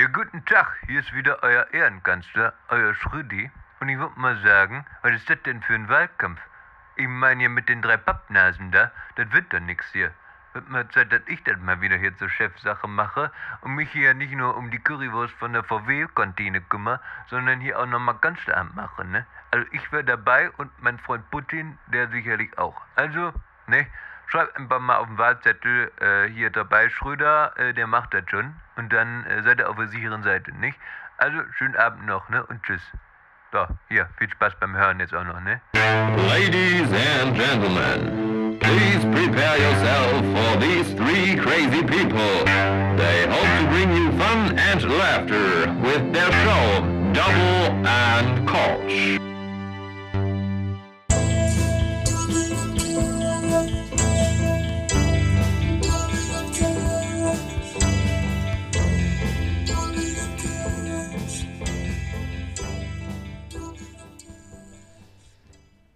Ja, guten Tag, hier ist wieder euer Ehrenkanzler, euer Schrödi. Und ich würde mal sagen, was ist das denn für ein Wahlkampf? Ich meine hier mit den drei Pappnasen da, das wird doch nix hier. Wird mal Zeit, dass ich das mal wieder hier zur Chefsache mache und mich hier nicht nur um die Currywurst von der VW-Kantine kümmere, sondern hier auch nochmal Kanzleramt mache, ne? Also ich wäre dabei und mein Freund Putin, der sicherlich auch. Also, ne? Schreibt einfach mal auf den Wahlzettel äh, hier dabei, Schröder, äh, der macht das schon. Und dann äh, seid ihr auf der sicheren Seite, nicht? Also, schönen Abend noch, ne? Und tschüss. So, hier, viel Spaß beim Hören jetzt auch noch, ne? Ladies and gentlemen, please prepare yourself for these three crazy people. They hope to bring you fun and laughter with their show, Double and Koch.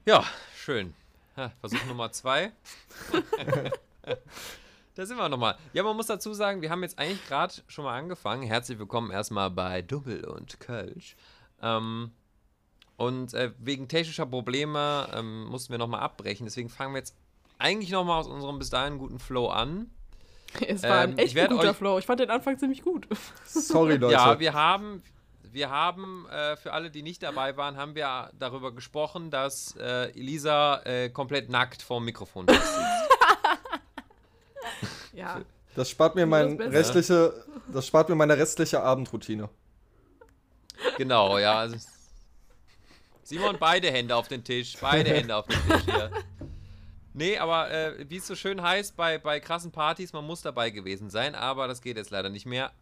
Ja, schön. Versuch Nummer zwei. da sind wir nochmal. Ja, man muss dazu sagen, wir haben jetzt eigentlich gerade schon mal angefangen. Herzlich willkommen erstmal bei Double und Kölsch. Ähm, und äh, wegen technischer Probleme ähm, mussten wir nochmal abbrechen. Deswegen fangen wir jetzt eigentlich nochmal aus unserem bis dahin guten Flow an. Es war Ähm, ein ich echt guter euch- Flow. Ich fand den Anfang ziemlich gut. Sorry, Leute. Ja, wir haben, wir haben äh, für alle, die nicht dabei waren, haben wir darüber gesprochen, dass äh, Elisa äh, komplett nackt vorm Mikrofon sitzt. Ja. das spart mir mein Das restliche, das spart mir meine restliche Abendroutine. Genau, ja. Also, Simon, beide Hände auf den Tisch. Beide Hände auf den Tisch hier. Nee, aber äh, wie es so schön heißt, bei, bei krassen Partys, man muss dabei gewesen sein, aber das geht jetzt leider nicht mehr.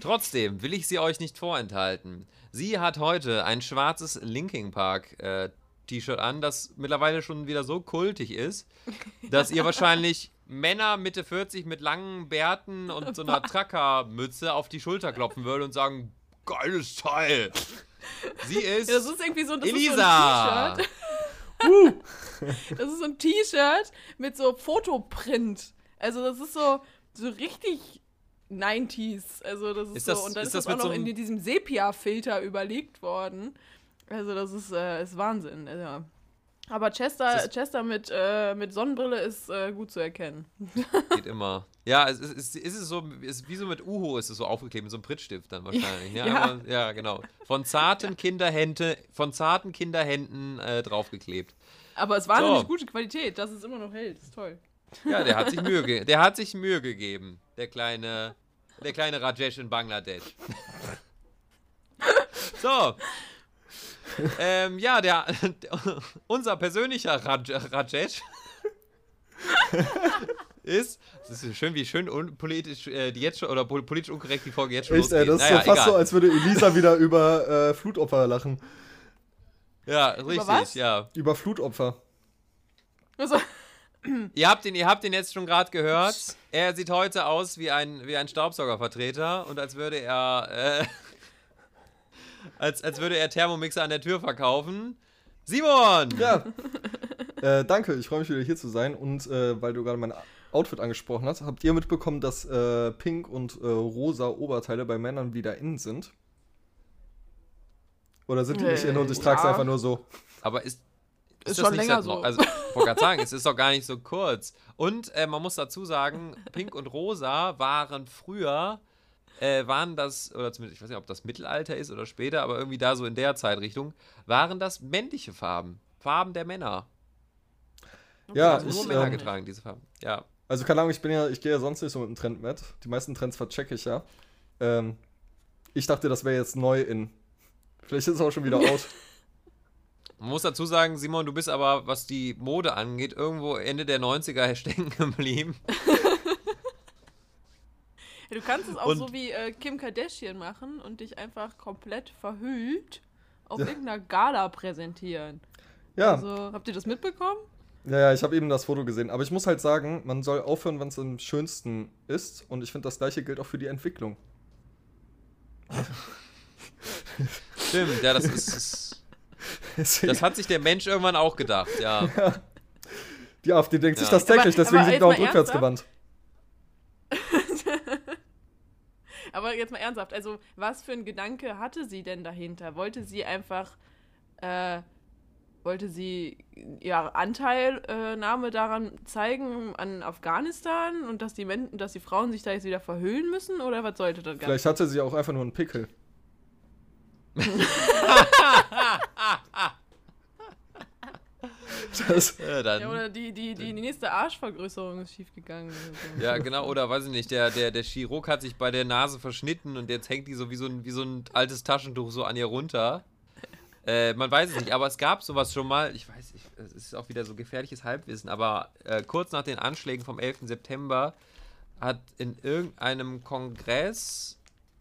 Trotzdem will ich sie euch nicht vorenthalten. Sie hat heute ein schwarzes Linking Park äh, T-Shirt an, das mittlerweile schon wieder so kultig ist, dass ihr wahrscheinlich Männer Mitte 40 mit langen Bärten und so einer Trucker-Mütze auf die Schulter klopfen würdet und sagen, geiles Teil. Sie ist, Das ist irgendwie so, das Elisa. Ist so ein T-Shirt. Das ist so ein T-Shirt mit so Fotoprint. Also das ist so, so richtig 90s. Also das ist, Ist so. das- Und dann ist ist das das, auch mit so noch in diesem Sepia-Filter überlegt worden. Also das ist, äh, ist Wahnsinn. Ja. Aber Chester, Ist Chester mit, äh, mit Sonnenbrille ist äh, gut zu erkennen. geht immer. Ja, es ist, es ist es so, ist wie so mit Uho ist es so aufgeklebt, mit so einem Prittstift dann wahrscheinlich. Ja, Ja. Aber, ja genau. Von zarten Kinderhände, von zarten Kinderhänden äh, draufgeklebt. Aber es war nämlich So. gute Qualität, dass es immer noch hält. Ist toll. Ja, der hat sich Mühe, der hat sich Mühe gegeben, der kleine, der kleine Rajesh in Bangladesch. So. Ähm, ja, der, unser persönlicher Raj Rajesh ist, das ist schön, wie schön unpolitisch äh, die jetzt schon, oder pol- politisch unkorrekt die Folge jetzt schon Echt, ey, losgeht. das ist Naja, so fast so, egal. als würde Elisa wieder über äh, Flutopfer lachen. Ja, richtig, was? ja. Über Flutopfer. Also, Ihr habt ihn, ihr habt ihn jetzt schon gerade gehört. Er sieht heute aus wie ein, wie ein Staubsaugervertreter und als würde er, äh, als, als würde er Thermomixer an der Tür verkaufen. Simon! Ja. äh, danke, ich freue mich wieder hier zu sein. Und äh, weil du gerade mein Outfit angesprochen hast, habt ihr mitbekommen, dass äh, pink und äh, rosa Oberteile bei Männern wieder in sind? Oder sind die nicht in und ich trage es ja. einfach nur so? Aber ist, ist, Ist das schon nicht länger seit- so. Also, wollte gerade sagen, es ist doch gar nicht so kurz. Und äh, man muss dazu sagen, Pink und Rosa waren früher, äh, waren das, oder zumindest, ich weiß nicht, ob das Mittelalter ist oder später, aber irgendwie da so in der Zeitrichtung, waren das männliche Farben. Farben der Männer. Ja, Also nur ich, Männer ähm, getragen, diese Farben. Ja. Also keine Ahnung, ich bin ja, ich gehe ja sonst nicht so mit dem Trend mit. Die meisten Trends verchecke ich ja. Ähm, ich dachte, das wäre jetzt neu in. Vielleicht ist es auch schon wieder out. Man muss dazu sagen, Simon, du bist aber, was die Mode angeht, irgendwo Ende der 90er stecken geblieben. Ja, du kannst es auch Und- so wie äh, Kim Kardashian machen und dich einfach komplett verhüllt auf Ja. irgendeiner Gala präsentieren. Ja, Also, habt ihr das mitbekommen? ja, ja, ich habe eben das Foto gesehen. Aber ich muss halt sagen, man soll aufhören, wenn es am schönsten ist. Und ich finde, das gleiche gilt auch für die Entwicklung. Stimmt, ja, das ist. Deswegen- das hat sich der Mensch irgendwann auch gedacht, ja. die AfD denkt sich Ja. das täglich, Aber- deswegen aber sind wir auch rückwärts gewandt. Aber jetzt mal ernsthaft. Also, was für ein Gedanke hatte sie denn dahinter? Wollte sie einfach, äh, wollte sie ihre Anteilnahme daran zeigen an Afghanistan und dass die Men dass die Frauen sich da jetzt wieder verhüllen müssen? Oder was sollte das Vielleicht hatte sie auch einfach nur einen Pickel. Das, Ja, dann, Ja, oder die, die, die, die nächste Arschvergrößerung ist schiefgegangen. so. Ja, genau, oder weiß ich nicht, der, der, der Chirurg hat sich bei der Nase verschnitten und jetzt hängt die so wie so ein, wie so ein altes Taschentuch so an ihr runter. Äh, man weiß es nicht, aber es gab sowas schon mal, ich weiß nicht, es ist auch wieder so gefährliches Halbwissen, aber äh, kurz nach den Anschlägen vom 11. September hat in irgendeinem Kongress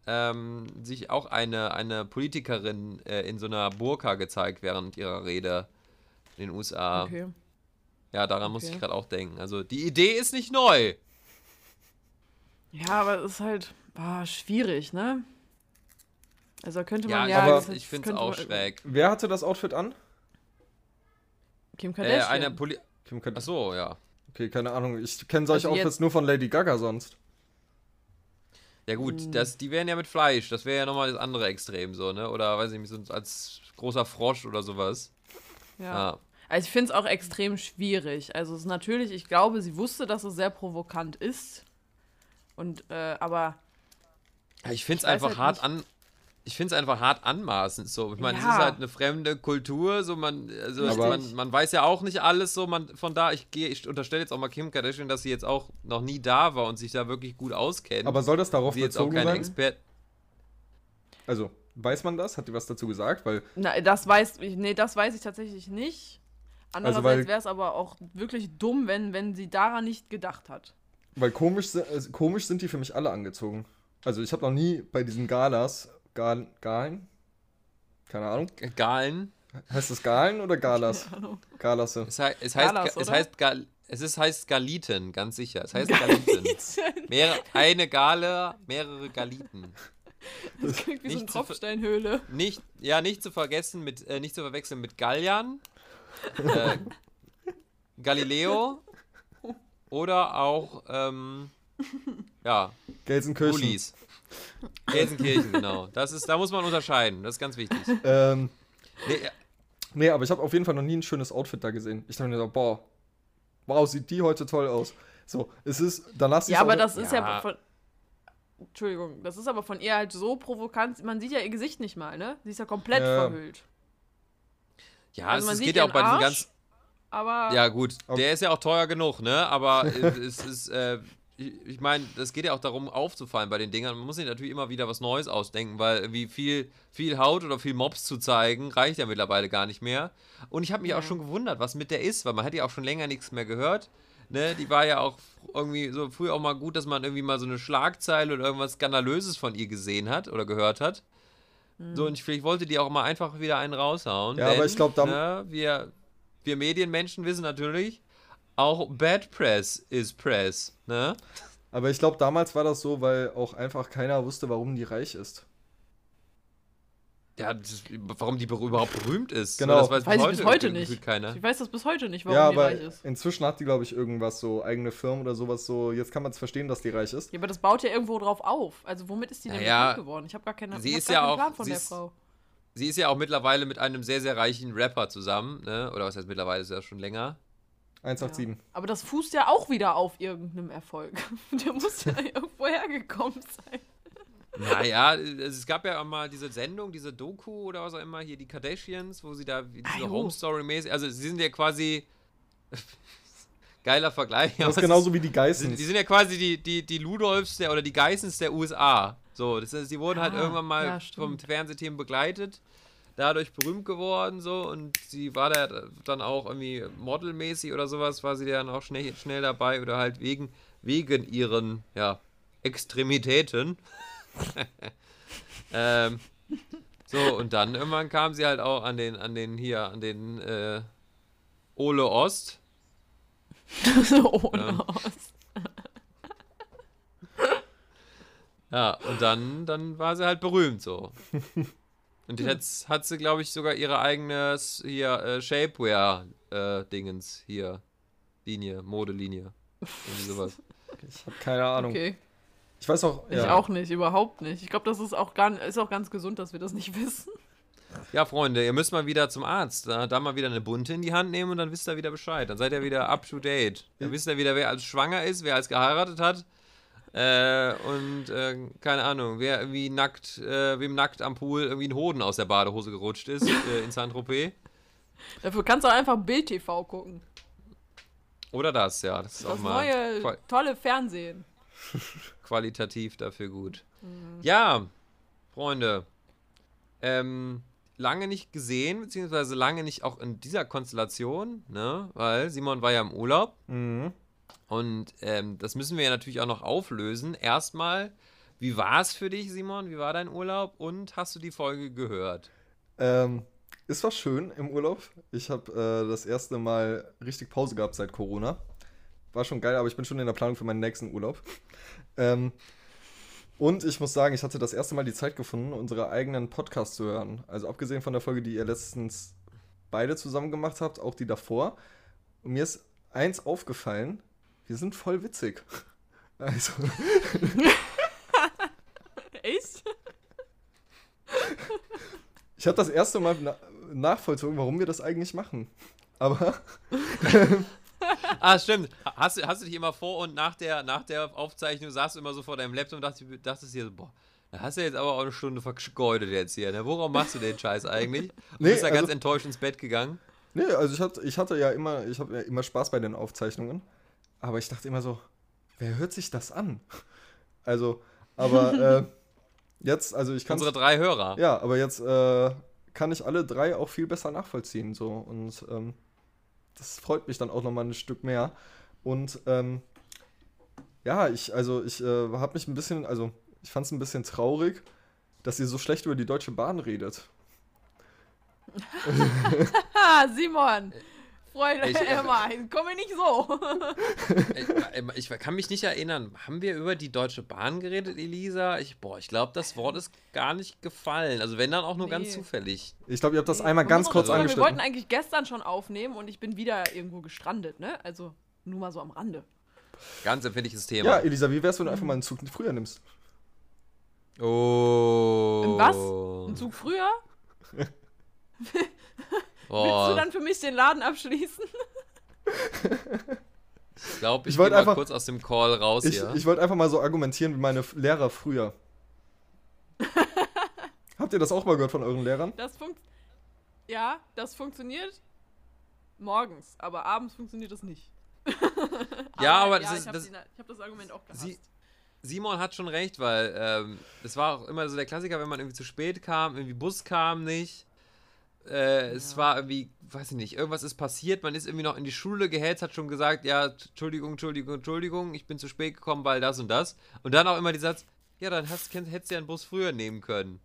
ähm, sich auch eine, eine Politikerin äh, in so einer Burka gezeigt während ihrer Rede in den USA. Okay. Ja, daran muss Okay. ich gerade auch denken. Also die Idee ist nicht neu. Ja, aber es ist halt ah, schwierig, ne? Also da könnte man Ja, ja. aber das- ich finde es auch man- schräg. wer hatte das Outfit an? Kim Äh, Kardashian. eine Poli Kim Kard- Achso, ja. Okay, keine Ahnung. Ich kenne solche Also Outfits nur von Lady Gaga sonst. Ja gut, Hm. das, die wären ja mit Fleisch. Das wäre ja nochmal das andere Extrem so, ne? Oder weiß ich nicht, so als großer Frosch oder sowas. ja. Ja. Also ich finde es auch extrem schwierig. Also es ist natürlich, ich glaube, sie wusste, dass es sehr provokant ist. Und, äh, aber Ich finde es einfach halt hart an. Ich finde es einfach hart anmaßend so. Ich meine, es Ja. ist halt eine fremde Kultur, so man, also man, man weiß ja auch nicht alles so, man von da, ich gehe, ich unterstelle jetzt auch mal Kim Kardashian, dass sie jetzt auch noch nie da war und sich da wirklich gut auskennt. Aber soll das darauf sie jetzt auch bezogen keine sein? Expert. Also, weiß man das? Hat die was dazu gesagt? Weil, na, das weiß ich, nee, das weiß ich tatsächlich nicht. Also, Andererseits wäre es aber auch wirklich dumm, wenn, wenn sie daran nicht gedacht hat. weil komisch, äh, komisch sind die für mich alle angezogen. Also, ich habe noch nie bei diesen Galas, Gal, Galen? Keine Ahnung. Galen. Heißt das Galen oder Galas? Galasse. Es, hei es heißt, Galas, Ga- es oder? heißt, Gal es ist, heißt Galiten, ganz sicher. Es heißt Galiten. Mehrere, eine Gale, mehrere Galiten. Das klingt wie so eine Nicht zu ver- Tropfsteinhöhle. Nicht, ja, nicht zu vergessen mit, äh, nicht zu verwechseln mit Gallian, äh, Galileo oder auch, ähm, ja, Gelsenkirchen. Ulis. Gelsenkirchen, genau. Das ist, da muss man unterscheiden, das ist ganz wichtig. Ähm, Nee, äh, nee, aber ich habe auf jeden Fall noch nie ein schönes Outfit da gesehen. Ich dachte mir so, boah, wow, sieht die heute toll aus. So, es ist, danach sieht's Ja, aber das ist ja, Ja. von. Entschuldigung, das ist aber von ihr halt so provokant. Man sieht ja ihr Gesicht nicht mal, ne? Sie ist ja komplett Ja. verhüllt. ja, Also es, man es sieht geht ja auch bei diesen Arsch, ganz, Aber. Ja, gut, Okay. der ist ja auch teuer genug, ne? Aber es ist, äh, ich, ich meine, es geht ja auch darum, aufzufallen bei den Dingern. Man muss sich natürlich immer wieder was Neues ausdenken, weil irgendwie viel, viel Haut oder viel Mops zu zeigen, reicht ja mittlerweile gar nicht mehr. Und ich habe mich Ja. auch schon gewundert, was mit der ist, weil man hat ja auch schon länger nichts mehr gehört. Ne? Die war ja auch irgendwie so früher auch mal gut, dass man irgendwie mal so eine Schlagzeile oder irgendwas Skandalöses von ihr gesehen hat oder gehört hat. So, und ich, vielleicht wollte die auch mal einfach wieder einen raushauen. Ja, aber ich glaub, da- ne, wir, wir Medienmenschen wissen natürlich, auch Bad Press ist Press, ne? Aber ich glaube, damals war das so, weil auch einfach keiner wusste, warum die reich ist. Ja, das, warum die ber- überhaupt berühmt ist. Genau. Das weiß, Weiß ich bis heute nicht. Keiner. Ich weiß das bis heute nicht, warum ja, die aber reich ist. inzwischen hat die, glaube ich, irgendwas so, eigene Firmen oder sowas so. Jetzt kann man es verstehen, dass die reich ist. Ja, aber das baut ja irgendwo drauf auf. Also womit ist die denn Naja, bekannt geworden? Ich habe gar keine sie ist gar ja keinen auch- Plan von sie der ist- Frau. Sie ist ja auch mittlerweile mit einem sehr, sehr reichen Rapper zusammen, ne? Oder was heißt mittlerweile, ist ja schon länger. 187. Ja. Aber das fußt ja auch wieder auf irgendeinem Erfolg. Der muss ja irgendwo hergekommen sein. Naja, es gab ja auch mal diese Sendung, diese Doku oder was auch immer, hier die Kardashians, wo sie da wie Ah, diese jo. Home Story mäßig, also sie sind ja quasi geiler Vergleich. Das ist genauso wie die Die, Geissens. die sind ja quasi die, die, die Ludolfs der, oder die Geissens der USA. So, das heißt, die wurden halt Ah, irgendwann mal ja, vom. Fernsehteam begleitet, dadurch berühmt geworden so und sie war da dann auch irgendwie modelmäßig oder sowas, war sie dann auch schnell, schnell dabei oder halt wegen, wegen ihren, ja, Extremitäten. ähm, so, und dann irgendwann kam sie halt auch an den, an den hier, an den äh, Ole Ost. Ohne Ja. Ost. Ja, und dann, dann war sie halt berühmt so. Und jetzt hat sie, glaube ich, sogar ihre eigene hier äh, Shapewear-Dingens hier. Linie, Modelinie. Irgendwie sowas. Ich habe keine Ahnung. Okay. Ich weiß auch, Ich ja. auch nicht, überhaupt nicht. Ich glaube, das ist auch, gar, ist auch ganz gesund, dass wir das nicht wissen. Ja, Freunde, ihr müsst mal wieder zum Arzt. Da, da mal wieder eine Bunte in die Hand nehmen und dann wisst ihr wieder Bescheid. Dann seid ihr wieder up to date. Dann wisst ihr wieder, wer als schwanger ist, wer als geheiratet hat. Äh, und äh, keine Ahnung, wer irgendwie nackt, äh, wem nackt am Pool irgendwie ein Hoden aus der Badehose gerutscht ist äh, in Saint-Tropez. Dafür kannst du auch einfach Bild-TV gucken. Oder das, ja. Das ist auch Das mal neue, qual tolle Fernsehen. qualitativ dafür gut. Mhm. Ja, Freunde. Ähm, lange nicht gesehen, beziehungsweise lange nicht auch in dieser Konstellation, ne? Weil Simon war ja im Urlaub. Mhm. Und ähm, das müssen wir ja natürlich auch noch auflösen. Erstmal, wie war es für dich, Simon? Wie war dein Urlaub? Und hast du die Folge gehört? Ähm, es war schön im Urlaub. Ich habe äh, das erste Mal richtig Pause gehabt seit Corona. War schon geil, aber ich bin schon in der Planung für meinen nächsten Urlaub. Ähm, und ich muss sagen, ich hatte das erste Mal die Zeit gefunden, unsere eigenen Podcasts zu hören. Also abgesehen von der Folge, die ihr letztens beide zusammen gemacht habt, auch die davor. Und mir ist eins aufgefallen, wir sind voll witzig. Also, Echt? ich habe das erste Mal na nachvollzogen, warum wir das eigentlich machen. Aber Ah, stimmt. Hast, du- hast du dich immer vor und nach der, nach der Aufzeichnung saßt du immer so vor deinem Laptop und dachtest, dachtest dir so, boah, da hast du jetzt aber auch eine Stunde vergeudet jetzt hier. Ne? Worauf machst du den Scheiß eigentlich? Du Nee, bist ja ganz also- enttäuscht ins Bett gegangen. Nee, also ich hatte, ich hatte ja immer, ich habe ja immer Spaß bei den Aufzeichnungen. Aber ich dachte immer so, wer hört sich das an? Also, aber äh, jetzt, also ich kann Unsere drei Hörer. ja, aber jetzt äh, kann ich alle drei auch viel besser nachvollziehen so und ähm, das freut mich dann auch nochmal ein Stück mehr und ähm, ja, ich, also ich äh, habe mich ein bisschen, also ich fand es ein bisschen traurig, dass ihr so schlecht über die Deutsche Bahn redet. Ha, Simon! Freunde, Ich- äh, immer, komm mir nicht so. Ich, ich kann mich nicht erinnern. Haben wir über die Deutsche Bahn geredet, Elisa? Ich, boah, ich glaube, das Wort ist gar nicht gefallen. Also wenn dann auch nur ganz Nee. zufällig. Ich glaube, ihr habt das einmal Man ganz kurz sagen, Wir wollten eigentlich gestern schon aufnehmen und ich bin wieder irgendwo gestrandet, ne? Also nur mal so am Rande. Ganz empfindliches Thema. Ja, Elisa, wie wär's, wenn du einfach mal einen Zug früher nimmst? Oh. Was? Ein Zug früher? Willst Oh, du dann für mich den Laden abschließen? ich glaube, ich, Ich wollte einfach- kurz aus dem Call raus Ich, hier. ich wollte einfach mal so argumentieren wie meine Lehrer früher. Habt ihr das auch mal gehört von euren Lehrern? Das funkt. Ja, das funktioniert morgens, aber abends funktioniert das nicht. Ja, aber das ja, ist- ich habe das- hab das Argument auch gehasst. Sie- Simon hat schon recht, weil ähm, das war auch immer so der Klassiker, wenn man irgendwie zu spät kam, irgendwie Bus kam nicht. Äh, Es war irgendwie, weiß ich nicht, irgendwas ist passiert, man ist irgendwie noch in die Schule gehetzt, hat schon gesagt, ja, Entschuldigung, Entschuldigung, Entschuldigung, ich bin zu spät gekommen, weil das und das. Und dann auch immer die Satz, ja, dann hast, hättest du ja einen Bus früher nehmen können.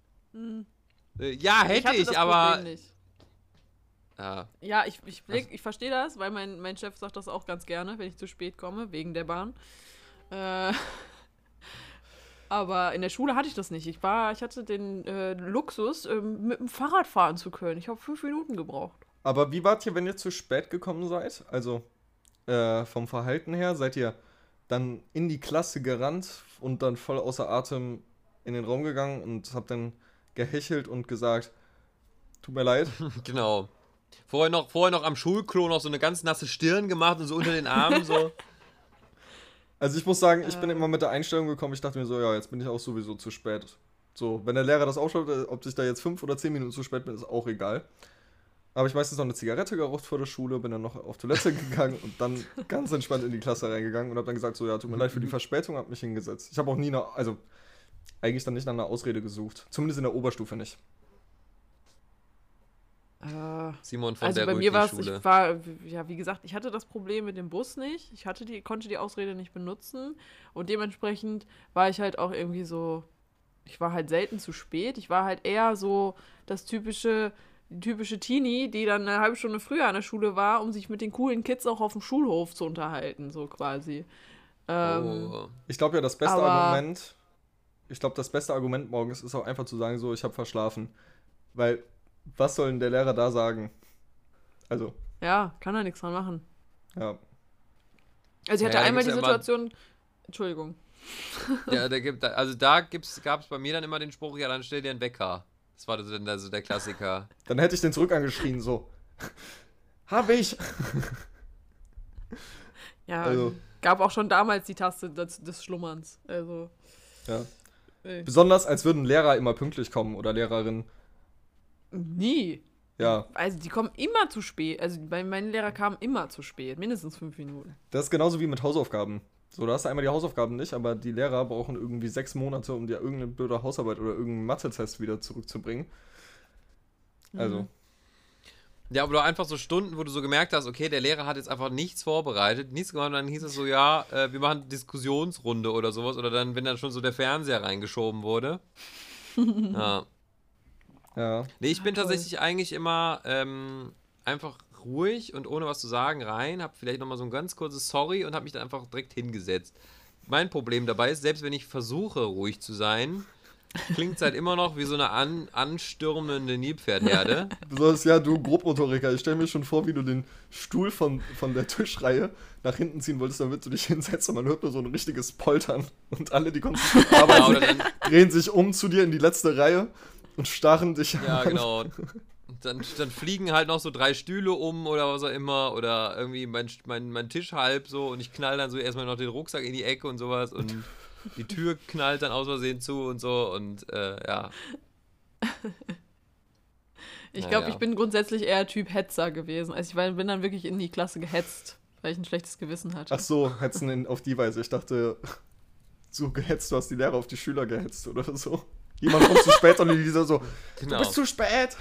Äh, ja, hätte ich, das aber. Ja, Ja, ich, ich, blick, ich verstehe das, weil mein, mein Chef sagt das auch ganz gerne, wenn ich zu spät komme, wegen der Bahn. Äh, aber in der Schule hatte ich das nicht. Ich war, ich hatte den äh, Luxus, ähm, mit dem Fahrrad fahren zu können. Ich habe fünf Minuten gebraucht. Aber wie wart ihr, wenn ihr zu spät gekommen seid? Also äh, vom Verhalten her, seid ihr dann in die Klasse gerannt und dann voll außer Atem in den Raum gegangen und habt dann gehechelt und gesagt, tut mir leid. genau. Vorher noch, vorher noch am Schulklo noch so eine ganz nasse Stirn gemacht und so unter den Armen so. Also ich muss sagen, ich bin immer mit der Einstellung gekommen, ich dachte mir so, ja, jetzt bin ich auch sowieso zu spät. So, wenn der Lehrer das aufschreibt, äh, ob ich da jetzt fünf oder zehn Minuten zu spät bin, ist auch egal. Aber ich meistens noch eine Zigarette geraucht vor der Schule, bin dann noch auf Toilette gegangen und dann ganz entspannt in die Klasse reingegangen und habe dann gesagt, so, ja, tut mir leid für die Verspätung, hab mich hingesetzt. Ich habe auch nie eine, also eigentlich dann nicht nach einer Ausrede gesucht. Zumindest in der Oberstufe nicht. Äh, Simon von also der bei mir war es, ich war, ja, wie gesagt, ich hatte das Problem mit dem Bus nicht. Ich hatte die, konnte die Ausrede nicht benutzen. Und dementsprechend war ich halt auch irgendwie so, ich war halt selten zu spät. Ich war halt eher so das typische, typische Teenie, die dann eine halbe Stunde früher an der Schule war, um sich mit den coolen Kids auch auf dem Schulhof zu unterhalten, so quasi. Ähm, oh. Ich glaube ja, das beste Argument, ich glaube, das beste Argument morgens ist auch einfach zu sagen, so, ich habe verschlafen. Weil, was soll denn der Lehrer da sagen? Also, Ja, kann er nichts dran machen. ja. Also ich hatte Ja, einmal die immer- Situation, Entschuldigung. Ja, da gibt, also da gab es bei mir dann immer den Spruch, ja, dann stell dir einen Wecker. Das war dann also der Klassiker. Dann hätte ich den zurück angeschrien, so. Hab ich! Ja, Also- gab auch schon damals die Taste des, des Schlummerns. Also, Ja. ey. Besonders als würden Lehrer immer pünktlich kommen oder Lehrerinnen. Nie. Ja, Also, die kommen immer zu spät. Also, bei meinen Lehrer kamen immer zu spät. Mindestens fünf Minuten. das ist genauso wie mit Hausaufgaben. So, da hast du einmal die Hausaufgaben nicht, aber die Lehrer brauchen irgendwie sechs Monate, um dir irgendeine blöde Hausarbeit oder irgendeinen Mathe-Test wieder zurückzubringen. Also, Ja, aber einfach so Stunden, wo du so gemerkt hast, okay, der Lehrer hat jetzt einfach nichts vorbereitet, nichts gemacht, und dann hieß es so, ja, äh, wir machen Diskussionsrunde oder sowas, oder dann, wenn dann schon so der Fernseher reingeschoben wurde. ja. Ja. Nee, ich bin tatsächlich eigentlich immer ähm, einfach ruhig und ohne was zu sagen rein, hab vielleicht nochmal so ein ganz kurzes Sorry und hab mich dann einfach direkt hingesetzt. Mein Problem dabei ist, selbst wenn ich versuche, ruhig zu sein, klingt es halt immer noch wie so eine an, anstürmende Nilpferdherde. Besonders, ja, du Grobmotoriker, ich stelle mir schon vor, wie du den Stuhl von, von der Tischreihe nach hinten ziehen wolltest, damit du dich hinsetzt und man hört nur so ein richtiges Poltern und alle, die konzentriert arbeiten, drehen sich um zu dir in die letzte Reihe und starren dich Ja, an. genau. Und Dann, dann fliegen halt noch so drei Stühle um oder was auch immer. Oder irgendwie mein, mein, mein Tisch halb so und ich knall dann so erstmal noch den Rucksack in die Ecke und sowas und die Tür knallt dann aus Versehen zu und so und äh, ja. Ich glaube, ja. ich bin grundsätzlich eher Typ Hetzer gewesen. Also, ich war, bin dann wirklich in die Klasse gehetzt, weil ich ein schlechtes Gewissen hatte. Ach so, hetzen in, auf die Weise. Ich dachte, so gehetzt, du hast die Lehrer auf die Schüler gehetzt oder so. Jemand kommt zu spät und die dieser so, Genau. du bist zu spät.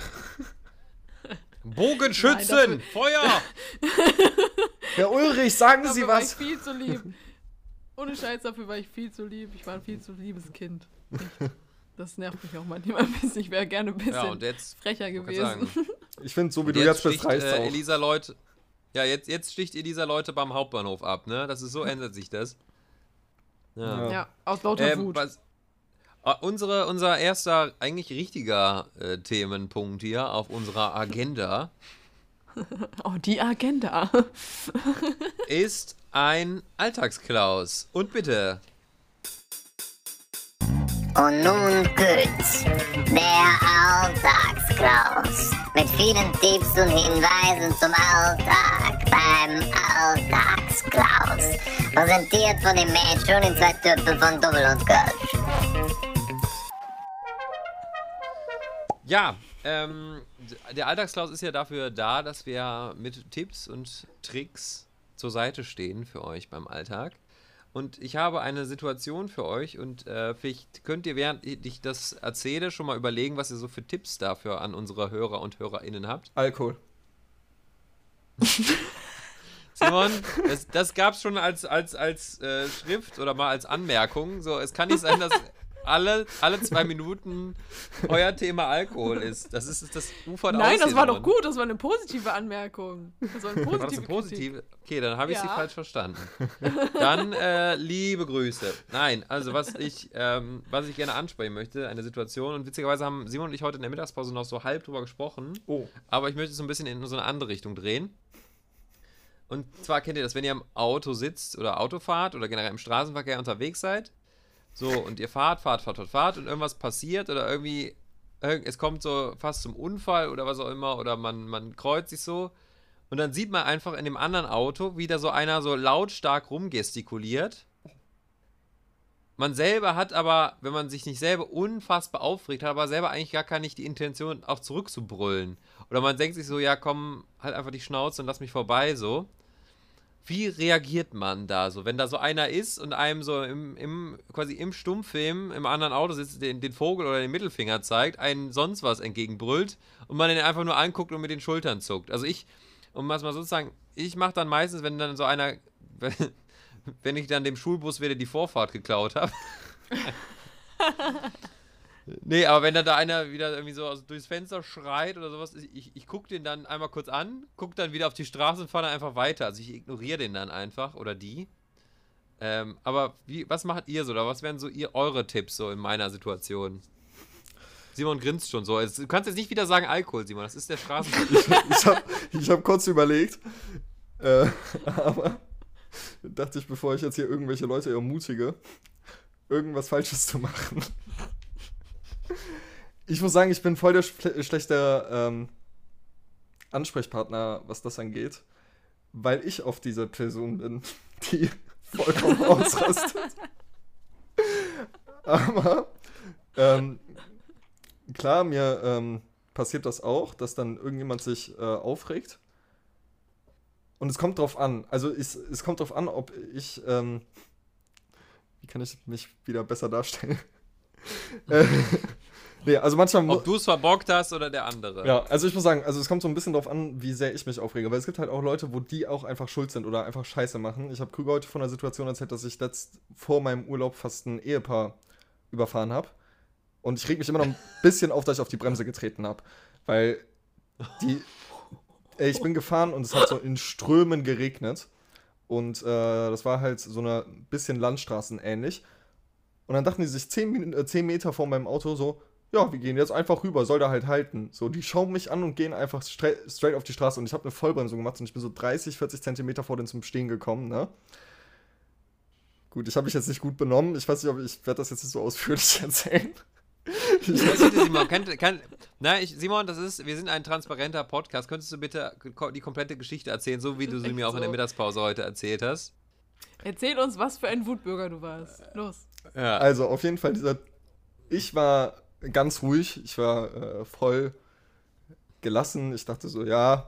Bogenschützen! Nein, Feuer! Herr Ulrich, sagen Dafür Sie war was. ich viel zu lieb. Ohne Scheiß, dafür war ich viel zu lieb. Ich war ein viel zu liebes Kind. Echt. Das nervt mich auch manchmal ein bisschen. Ich wäre gerne ein bisschen Ja, und jetzt. frecher ich gewesen. Ich finde, so wie und du jetzt bist, sticht, reicht äh. Elisa Leute. Ja, jetzt, jetzt sticht Elisa Leute beim Hauptbahnhof ab, ne? Das ist so ändert sich das. Ja. Ja. Aus lauter Ähm, Wut. was, unsere, unser erster, eigentlich richtiger äh, Themenpunkt hier auf unserer Agenda Oh, die Agenda. ist ein Alltagsklaus. Und bitte. Und nun Gütz, der Alltagsklaus. Mit vielen Tipps und Hinweisen zum Alltag beim Alltagsklaus. Präsentiert von dem Mädchen in zwei Töpfen von Double und Kölsch. Ja, ähm, der Alltagsklaus ist ja dafür da, dass wir mit Tipps und Tricks zur Seite stehen für euch beim Alltag. Und ich habe eine Situation für euch und äh, vielleicht könnt ihr, während ich das erzähle, schon mal überlegen, was ihr so für Tipps dafür an unsere Hörer und HörerInnen habt. Alkohol. Simon, das, das gab es schon als, als, als äh, Schrift oder mal als Anmerkung. So, es kann nicht sein, dass alle, alle zwei Minuten euer Thema Alkohol ist. Das ist das ufert Nein, aus das war doch gut. Das war eine positive Anmerkung. Das war eine War das positive eine positive? Okay, dann habe ich sie Ja. falsch verstanden. Dann äh, liebe Grüße. Nein, also was ich, ähm, was ich gerne ansprechen möchte, eine Situation, und witzigerweise haben Simon und ich heute in der Mittagspause noch so halb drüber gesprochen, Oh. aber ich möchte es so ein bisschen in so eine andere Richtung drehen. Und zwar kennt ihr das, wenn ihr im Auto sitzt oder Auto fahrt oder generell im Straßenverkehr unterwegs seid. So, und ihr fahrt, fahrt, fahrt, fahrt, fahrt und irgendwas passiert oder irgendwie, irg- es kommt so fast zum Unfall oder was auch immer oder man, man kreuzt sich so. Und dann sieht man einfach in dem anderen Auto, wie da so einer so lautstark rumgestikuliert. Man selber hat aber, wenn man sich nicht selber unfassbar aufregt, hat aber selber eigentlich gar keine die Intention, auch zurückzubrüllen. Oder man denkt sich so, ja komm, halt einfach die Schnauze und lass mich vorbei, so. Wie reagiert man da so, wenn da so einer ist und einem so im, im quasi im Stummfilm im anderen Auto sitzt, den, den Vogel oder den Mittelfinger zeigt, einen sonst was entgegenbrüllt und man den einfach nur anguckt und mit den Schultern zuckt. Also ich, um was mal so zu sagen, ich mache dann meistens, wenn dann so einer, wenn, wenn ich dann dem Schulbus wieder die Vorfahrt geklaut habe. Nee, aber wenn dann da einer wieder irgendwie so durchs Fenster schreit oder sowas, ich, ich gucke den dann einmal kurz an, gucke dann wieder auf die Straße und fahre dann einfach weiter. Also ich ignoriere den dann einfach oder die. Ähm, aber wie, was macht ihr so oder was wären so ihr, eure Tipps so in meiner Situation? Simon grinst schon so. Du kannst jetzt nicht wieder sagen Alkohol, Simon, das ist der Straßenverkehr. Ich habe ich hab kurz überlegt, äh, aber dachte ich, bevor ich jetzt hier irgendwelche Leute ermutige, irgendwas Falsches zu machen. Ich muss sagen, ich bin voll der schle schlechte ähm, Ansprechpartner, was das angeht, weil ich auf diese Person bin, die vollkommen ausrastet. Aber ähm, klar, mir ähm, passiert das auch, dass dann irgendjemand sich äh, aufregt. Und es kommt drauf an. Also es, es kommt drauf an, ob ich. Ähm, wie kann ich mich wieder besser darstellen? nee, also manchmal. Ob du es verbockt hast oder der andere. ja, also ich muss sagen, also es kommt so ein bisschen drauf an, wie sehr ich mich aufrege. Weil es gibt halt auch Leute, wo die auch einfach schuld sind oder einfach Scheiße machen. Ich habe Krüger heute von einer Situation erzählt, dass ich letzt vor meinem Urlaub fast ein Ehepaar überfahren habe. Und ich reg mich immer noch ein bisschen auf, dass ich auf die Bremse getreten habe. Weil die. Ey, ich bin gefahren und es hat so in Strömen geregnet. Und äh, das war halt so eine bisschen Landstraßen ähnlich. Und dann dachten die sich 10, Min- äh, 10 Meter vor meinem Auto so, ja, wir gehen jetzt einfach rüber, soll da halt halten. So, die schauen mich an und gehen einfach straight, straight auf die Straße und ich habe eine Vollbremsung gemacht und ich bin so 30, 40 Zentimeter vor denen zum Stehen gekommen, ne? Gut, ich habe mich jetzt nicht gut benommen. Ich weiß nicht, ob ich werde das jetzt nicht so ausführlich erzählen. Ich bitte, Simon, kann, kann, nein, ich, Simon, das ist, wir sind ein transparenter Podcast. Könntest du bitte die komplette Geschichte erzählen, so wie du sie mir auch in der So. Mittagspause heute erzählt hast? Erzähl uns, was für ein Wutbürger du warst. Los. Ja. Also auf jeden Fall dieser. Ich war ganz ruhig, ich war äh, voll gelassen. Ich dachte so, ja,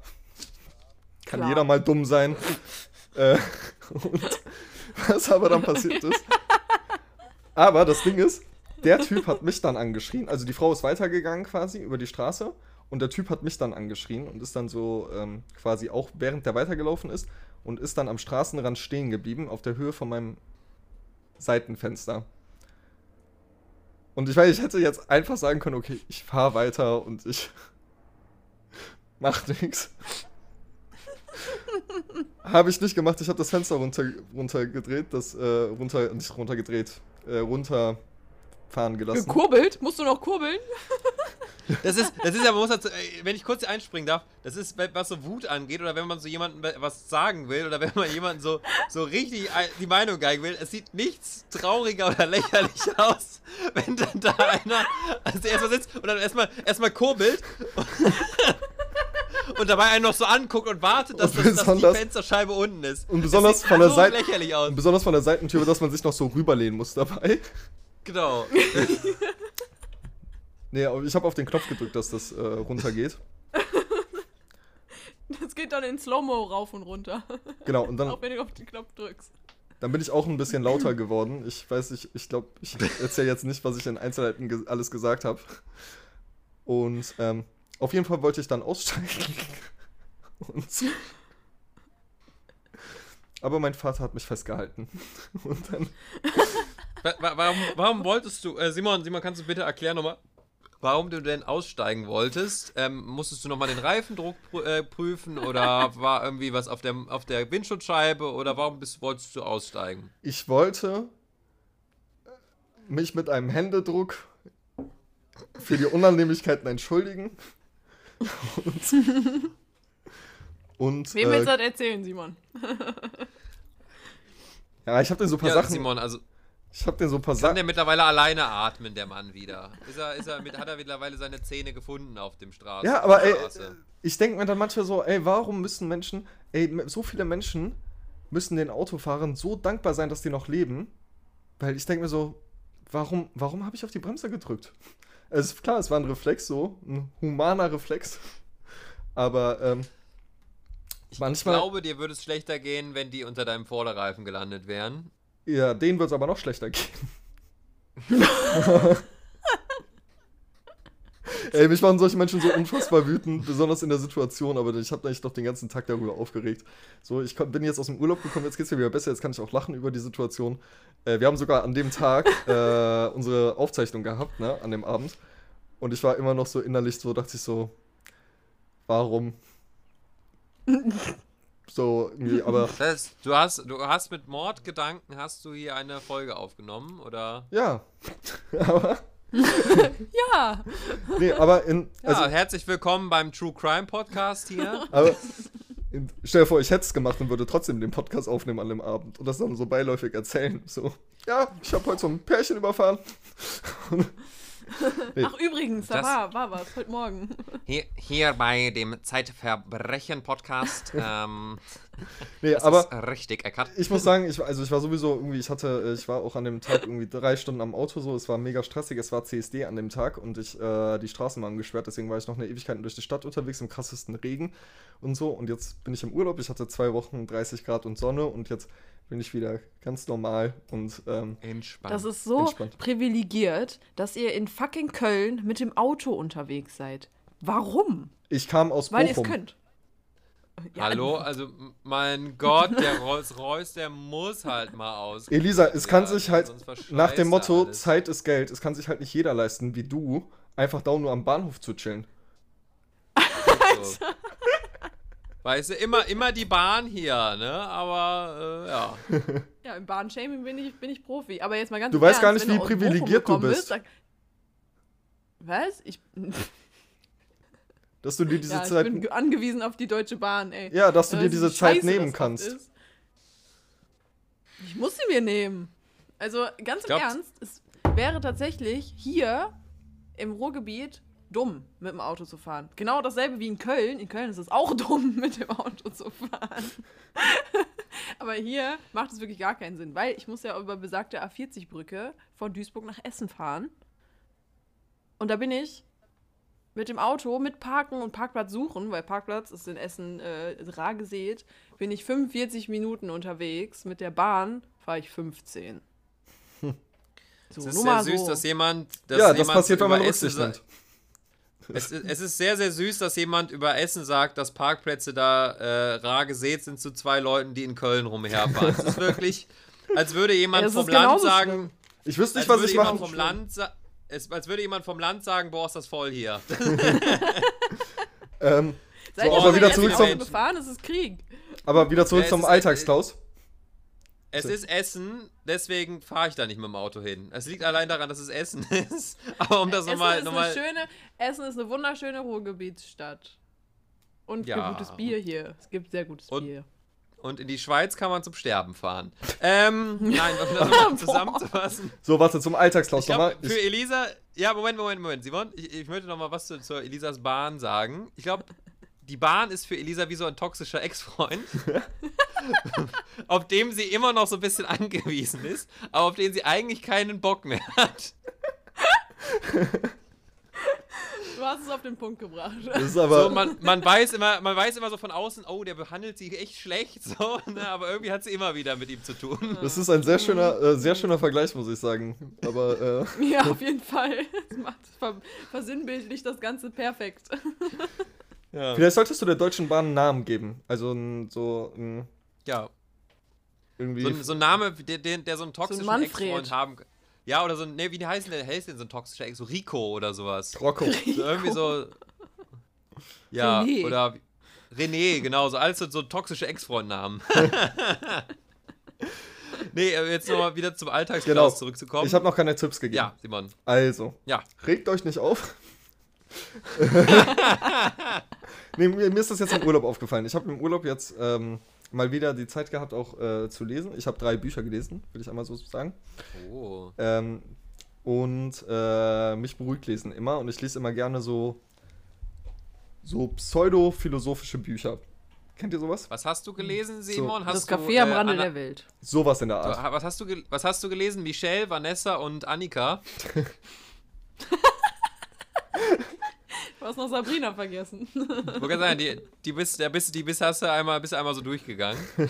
kann Klar. jeder mal dumm sein. äh, und was aber dann passiert ist. Aber das Ding ist, der Typ hat mich dann angeschrien. Also die Frau ist weitergegangen quasi über die Straße und der Typ hat mich dann angeschrien und ist dann so ähm, quasi auch während der weitergelaufen ist und ist dann am Straßenrand stehen geblieben auf der Höhe von meinem Seitenfenster. Und ich weiß, ich hätte jetzt einfach sagen können, okay, ich fahre weiter und ich mach nichts. Habe ich nicht gemacht. Ich habe das Fenster runter, runtergedreht, das äh, runter, nicht runtergedreht, äh, runterfahren gelassen. Gekurbelt? Musst du noch kurbeln? Das ist, das ist ja, man muss dazu, wenn ich kurz einspringen darf, das ist, was so Wut angeht oder wenn man so jemandem was sagen will oder wenn man jemanden so, so richtig die Meinung geigen will, es sieht nichts trauriger oder lächerlich aus, wenn dann da einer also erstmal sitzt und dann erstmal erstmal kurbelt und, und dabei einen noch so anguckt und wartet, dass, Und das, dass die Fensterscheibe unten ist. und besonders von der so Seite- lächerlich aus. Und besonders von der Seitentür, dass man sich noch so rüberlehnen muss dabei. Genau. Nee, aber ich habe auf den Knopf gedrückt, dass das äh, runtergeht. Das geht dann in Slow-Mo rauf und runter. Genau, und dann, Auch wenn du auf den Knopf drückst. dann bin ich auch ein bisschen lauter geworden. Ich weiß nicht, ich glaube, ich erzähle jetzt nicht, was ich in Einzelheiten ge alles gesagt habe. Und ähm, auf jeden Fall wollte ich dann aussteigen. Und aber mein Vater hat mich festgehalten. Und dann Warum, warum wolltest du, äh, Simon, Simon, kannst du bitte erklären nochmal, warum du denn aussteigen wolltest? Ähm, musstest du nochmal den Reifendruck prü äh, prüfen oder war irgendwie was auf der, auf der Windschutzscheibe oder warum bist, wolltest du aussteigen? Ich wollte mich mit einem Händedruck für die Unannehmlichkeiten entschuldigen. Und, und Wem willst du äh, das erzählen, Simon? ja, ich habe dir so ein paar Ja, Sachen. Simon, also Ich habe dir so ein paar kann Sachen. der mittlerweile alleine atmen, der Mann wieder? Ist er, ist er mit, hat er mittlerweile seine Zähne gefunden auf dem Straßen? Ja, aber ey, Straße? ich denke mir dann manchmal so, ey, warum müssen Menschen, ey, so viele Menschen müssen den Autofahrern so dankbar sein, dass die noch leben, weil ich denke mir so, warum, warum habe ich auf die Bremse gedrückt? Es ist klar, es war ein Reflex so, ein humaner Reflex, aber ähm, ich manchmal, glaube, dir würde es schlechter gehen, wenn die unter deinem Vorderreifen gelandet wären. Ja, denen wird es aber noch schlechter gehen. Ey, mich machen solche Menschen so unfassbar wütend, besonders in der Situation, aber ich habe mich doch den ganzen Tag darüber aufgeregt. So, ich bin jetzt aus dem Urlaub gekommen, jetzt geht's mir wieder besser, jetzt kann ich auch lachen über die Situation. Äh, wir haben sogar an dem Tag äh, unsere Aufzeichnung gehabt, ne, an dem Abend. Und ich war immer noch so innerlich so, dachte ich so, warum? so, irgendwie, aber Das heißt, du hast, du hast mit Mordgedanken hast du hier eine Folge aufgenommen, oder? ja. aber, Ja, nee, aber in, Ja, also, herzlich willkommen beim True Crime Podcast hier. Aber In, stell dir vor, ich hätte es gemacht und würde trotzdem den Podcast aufnehmen an dem Abend und das dann so beiläufig erzählen. So, ja, ich habe heute so ein Pärchen überfahren. Ach, übrigens, da war, war was, heute Morgen. Hier, hier bei dem Zeitverbrechen-Podcast. ähm, Nee, das aber ist richtig erkannt. ich muss sagen, ich, war- also ich war sowieso irgendwie, ich hatte, ich war auch an dem Tag irgendwie drei Stunden am Auto so, es war mega stressig, es war CSD an dem Tag und ich, äh, die Straßen waren gesperrt, deswegen war ich noch eine Ewigkeit durch die Stadt unterwegs im krassesten Regen und so und jetzt bin ich im Urlaub, ich hatte zwei Wochen 30 Grad und Sonne und jetzt bin ich wieder ganz normal und ähm, Entspannt. Das ist so Entspannt. privilegiert, dass ihr in fucking Köln mit dem Auto unterwegs seid. Warum? ich kam aus Weil ihr es Bochum. könnt. Ja, Hallo, also mein Gott, der Rolls Royce, der muss halt mal aus. Elisa, es kann Ja, sich halt nach dem Motto alles. Zeit ist Geld, es kann sich halt nicht jeder leisten, wie du, einfach da nur am Bahnhof zu chillen. So. Weißt du, immer, immer die Bahn hier, ne? Aber äh, ja. Ja, im Bahnshaming bin ich, bin ich Profi. Aber jetzt mal ganz Du weißt gar Ernst, nicht, wenn wie privilegiert du gekommen bist. sag- Was? Ich, Dass du dir diese ja, ich Zeit. bin ge- angewiesen auf die Deutsche Bahn, ey. Ja, dass du dir diese Zeit scheiße nehmen kannst. Ich muss sie mir nehmen. Also ganz im Glaubt- Ernst, es wäre tatsächlich hier im Ruhrgebiet dumm, mit dem Auto zu fahren. Genau dasselbe wie in Köln. In Köln ist es auch dumm, mit dem Auto zu fahren. Aber hier macht es wirklich gar keinen Sinn, weil ich muss ja über besagte A40-Brücke von Duisburg nach Essen fahren. Und da bin ich mit dem Auto, mit Parken und Parkplatz suchen, weil Parkplatz ist in Essen äh, rar gesät, bin ich 45 Minuten unterwegs. Mit der Bahn fahre ich 15. So, Es ist sehr mal süß, so. dass jemand. Dass ja, das jemand passiert, wenn man über Essen Rücksicht nimmt. Es ist, es ist sehr, sehr süß, dass jemand über Essen sagt, dass Parkplätze da äh, rar gesät sind zu zwei Leuten, die in Köln rumherfahren. Es ist wirklich, als würde jemand Ja, vom Land sagen, schlimm. Ich wüsste als nicht, was würde ich jemand machen vom Land sa- es, als würde jemand vom Land sagen, boah, ist das voll hier. ähm, Seid So, ihr aber wieder zurück zum- Auto gefahren? Es ist Krieg. Aber wieder zurück Ja, zum Alltagsklaus. Es ist Essen, deswegen fahre ich da nicht mit dem Auto hin. Es liegt allein daran, dass es Essen ist. Aber um das Essen nochmal. ist Nochmal, eine schöne, Essen ist eine wunderschöne Ruhrgebietsstadt. Und Ja. gutes Bier hier. Es gibt sehr gutes Und- Bier. Und in die Schweiz kann man zum Sterben fahren. Ähm, nein, um das nochmal zusammenzufassen. So, warte, zum Alltagsklaus nochmal. für Ich, Elisa. Ja, Moment, Moment, Moment. Simon, ich, ich möchte noch mal was zu, zur Elisas Bahn sagen. Ich glaube, die Bahn ist für Elisa wie so ein toxischer Ex-Freund, auf dem sie immer noch so ein bisschen angewiesen ist, aber auf den sie eigentlich keinen Bock mehr hat. Du hast es auf den Punkt gebracht. das ist aber. So, man, man, weiß immer, man weiß immer so von außen, oh, der behandelt sie echt schlecht, so, ne, aber irgendwie hat sie immer wieder mit ihm zu tun. das ist ein sehr schöner, äh, sehr schöner Vergleich, muss ich sagen. Aber äh, Ja, auf jeden Fall. Das macht ver versinnbildlich das Ganze perfekt. Ja. vielleicht solltest du der Deutschen Bahn einen Namen geben. Also ein, so ein, ja. irgendwie. So, ein- so ein Name, der, der, der so einen toxischen Manfred. Ex-Freund haben kann. Ja, oder so ein, ne, wie heißt denn, heißt denn so ein toxischer Ex? So Rico oder sowas. Rocco. So irgendwie so. Ja, René. oder René, genau, so alles so, toxische Ex-Freund-Namen. nee, jetzt nochmal wieder zum Alltagsklaus Genau. zurückzukommen. Ich habe noch keine Tipps gegeben. ja, Simon. Also, Ja. regt euch nicht auf. nee, mir, mir ist das jetzt im Urlaub aufgefallen. Ich habe im Urlaub jetzt ähm, mal wieder die Zeit gehabt, auch äh, zu lesen. Ich habe drei Bücher gelesen, will ich einmal so sagen. Oh. Ähm, und äh, mich beruhigt lesen immer. Und ich lese immer gerne so, so pseudo-philosophische Bücher. Kennt ihr sowas? Was hast du gelesen, Simon? Hast das Café am du, äh, Rande Anna- der Welt. Sowas in der Art. was, hast du was hast du gelesen? Michelle, Vanessa und Annika? Du hast noch Sabrina vergessen. Ich wollte sagen, die, die, bist, der bist, die bist, hast du einmal, bist einmal so durchgegangen.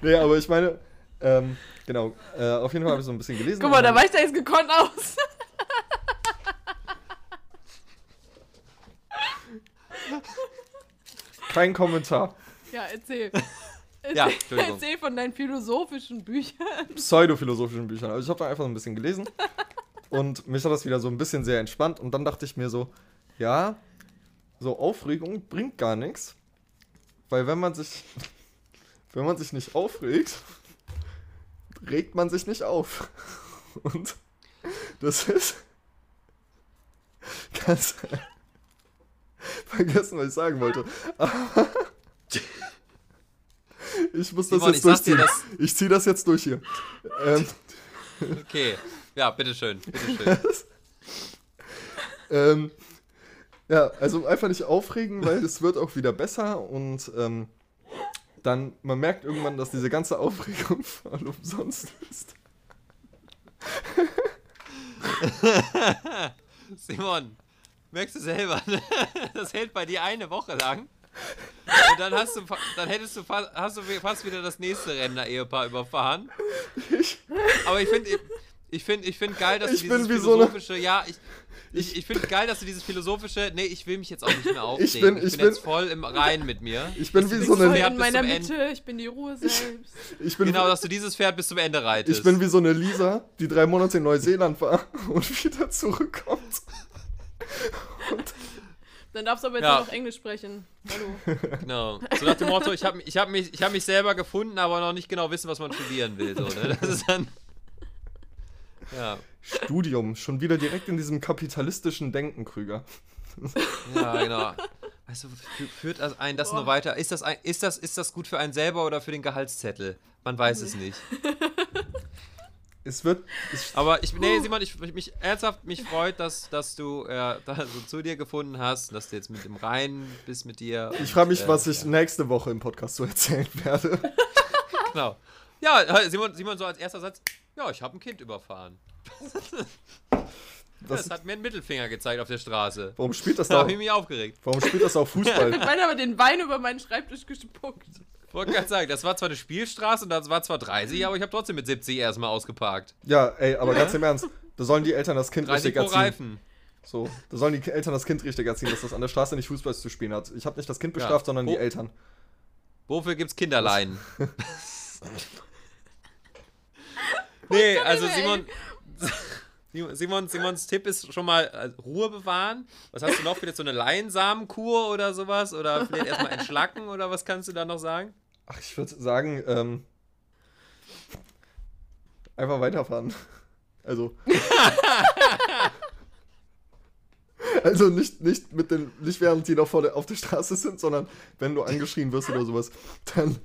Nee, aber ich meine, ähm, genau, äh, auf jeden Fall habe ich so ein bisschen gelesen. Guck mal, da weicht er jetzt gekonnt aus. Kein Kommentar. Ja, erzähl. Ja, Erzähl, Entschuldigung. erzähl von deinen philosophischen Büchern. pseudophilosophischen Büchern. Also ich habe da einfach so ein bisschen gelesen und mich hat das wieder so ein bisschen sehr entspannt und dann dachte ich mir so, ja, so Aufregung bringt gar nichts, weil wenn man sich wenn man sich nicht aufregt, regt man sich nicht auf. Und das ist ganz vergessen, was ich sagen wollte. Ich muss das Simon, jetzt durchziehen. Ich ziehe das jetzt durch hier. Ähm, Okay. Ja, bitteschön. Bitteschön. ähm, ja, also einfach nicht aufregen, weil es wird auch wieder besser und ähm, dann, man merkt irgendwann, dass diese ganze Aufregung voll umsonst ist. Simon, merkst du selber, ne? das hält bei dir eine Woche lang. Und dann hast du, dann hättest du fast, hast du fast wieder das nächste Rentner-Ehepaar überfahren. Aber ich finde, ich finde, ich finde geil, dass Ich du bin dieses wie so eine- philosophische, ja, ich, ich, ich finde geil, dass du dieses philosophische, nee, ich will mich jetzt auch nicht mehr aufregen. Ich bin- ich bin- jetzt voll im Reinen mit mir. Ich bin wie so eine- Pferd in bis meiner Ende- Mitte, ich bin die Ruhe selbst. Ich bin, Genau, dass du dieses Pferd bis zum Ende reitest. ich bin wie so eine Lisa, die drei Monate in Neuseeland war und wieder zurückkommt. Dann darfst du aber jetzt Ja. auch noch Englisch sprechen. Hallo. Genau. So nach dem Motto, ich habe ich hab mich, ich hab mich selber gefunden, aber noch nicht genau wissen, was man studieren will. So, ne? Das ist dann. Ja, Studium, schon wieder direkt in diesem kapitalistischen Denken, Krüger. ja, genau. Also fü- führt das ein das nur weiter? Ist das, ein, ist, das, ist das gut für einen selber oder für den Gehaltszettel? Man weiß es nicht. Es wird. Es, Aber ich, nee, Simon, ich, mich ernsthaft, mich freut, dass, dass du äh, da so zu dir gefunden hast, dass du jetzt mit dem Rhein bist mit dir. ich frage mich, und, was äh, ich nächste Woche im Podcast so erzählen werde. Genau. Ja, Simon, Simon so als erster Satz, ja, ich habe ein Kind überfahren. Das, Das hat mir einen Mittelfinger gezeigt auf der Straße. warum spielt das Da da? habe ich mich aufgeregt. Warum spielt das auch Fußball? Meine aber den Wein über meinen Schreibtisch gespuckt. Wollte gerade sagen, das war zwar eine Spielstraße und das war zwar 30, aber ich habe trotzdem mit 70 erstmal ausgeparkt. Ja, ey, aber ganz im Ernst, da sollen die Eltern das Kind 30 richtig erziehen. Reifen. So, da sollen die Eltern das Kind richtig erziehen, dass das an der Straße nicht Fußball zu spielen hat. Ich habe nicht das Kind Ja. bestraft, sondern die Wo- Eltern. Wofür gibt's Kinderleinen? nee, also. Simon. Simon, Simons Tipp ist schon mal äh, Ruhe bewahren. Was hast du noch? Vielleicht so eine Leinsamenkur oder sowas? Oder vielleicht erstmal entschlacken oder was kannst du da noch sagen? Ach, ich würde sagen, ähm, einfach weiterfahren. Also. also nicht, nicht mit den, nicht während die noch vor der, auf der Straße sind, sondern wenn du angeschrien wirst oder sowas, dann,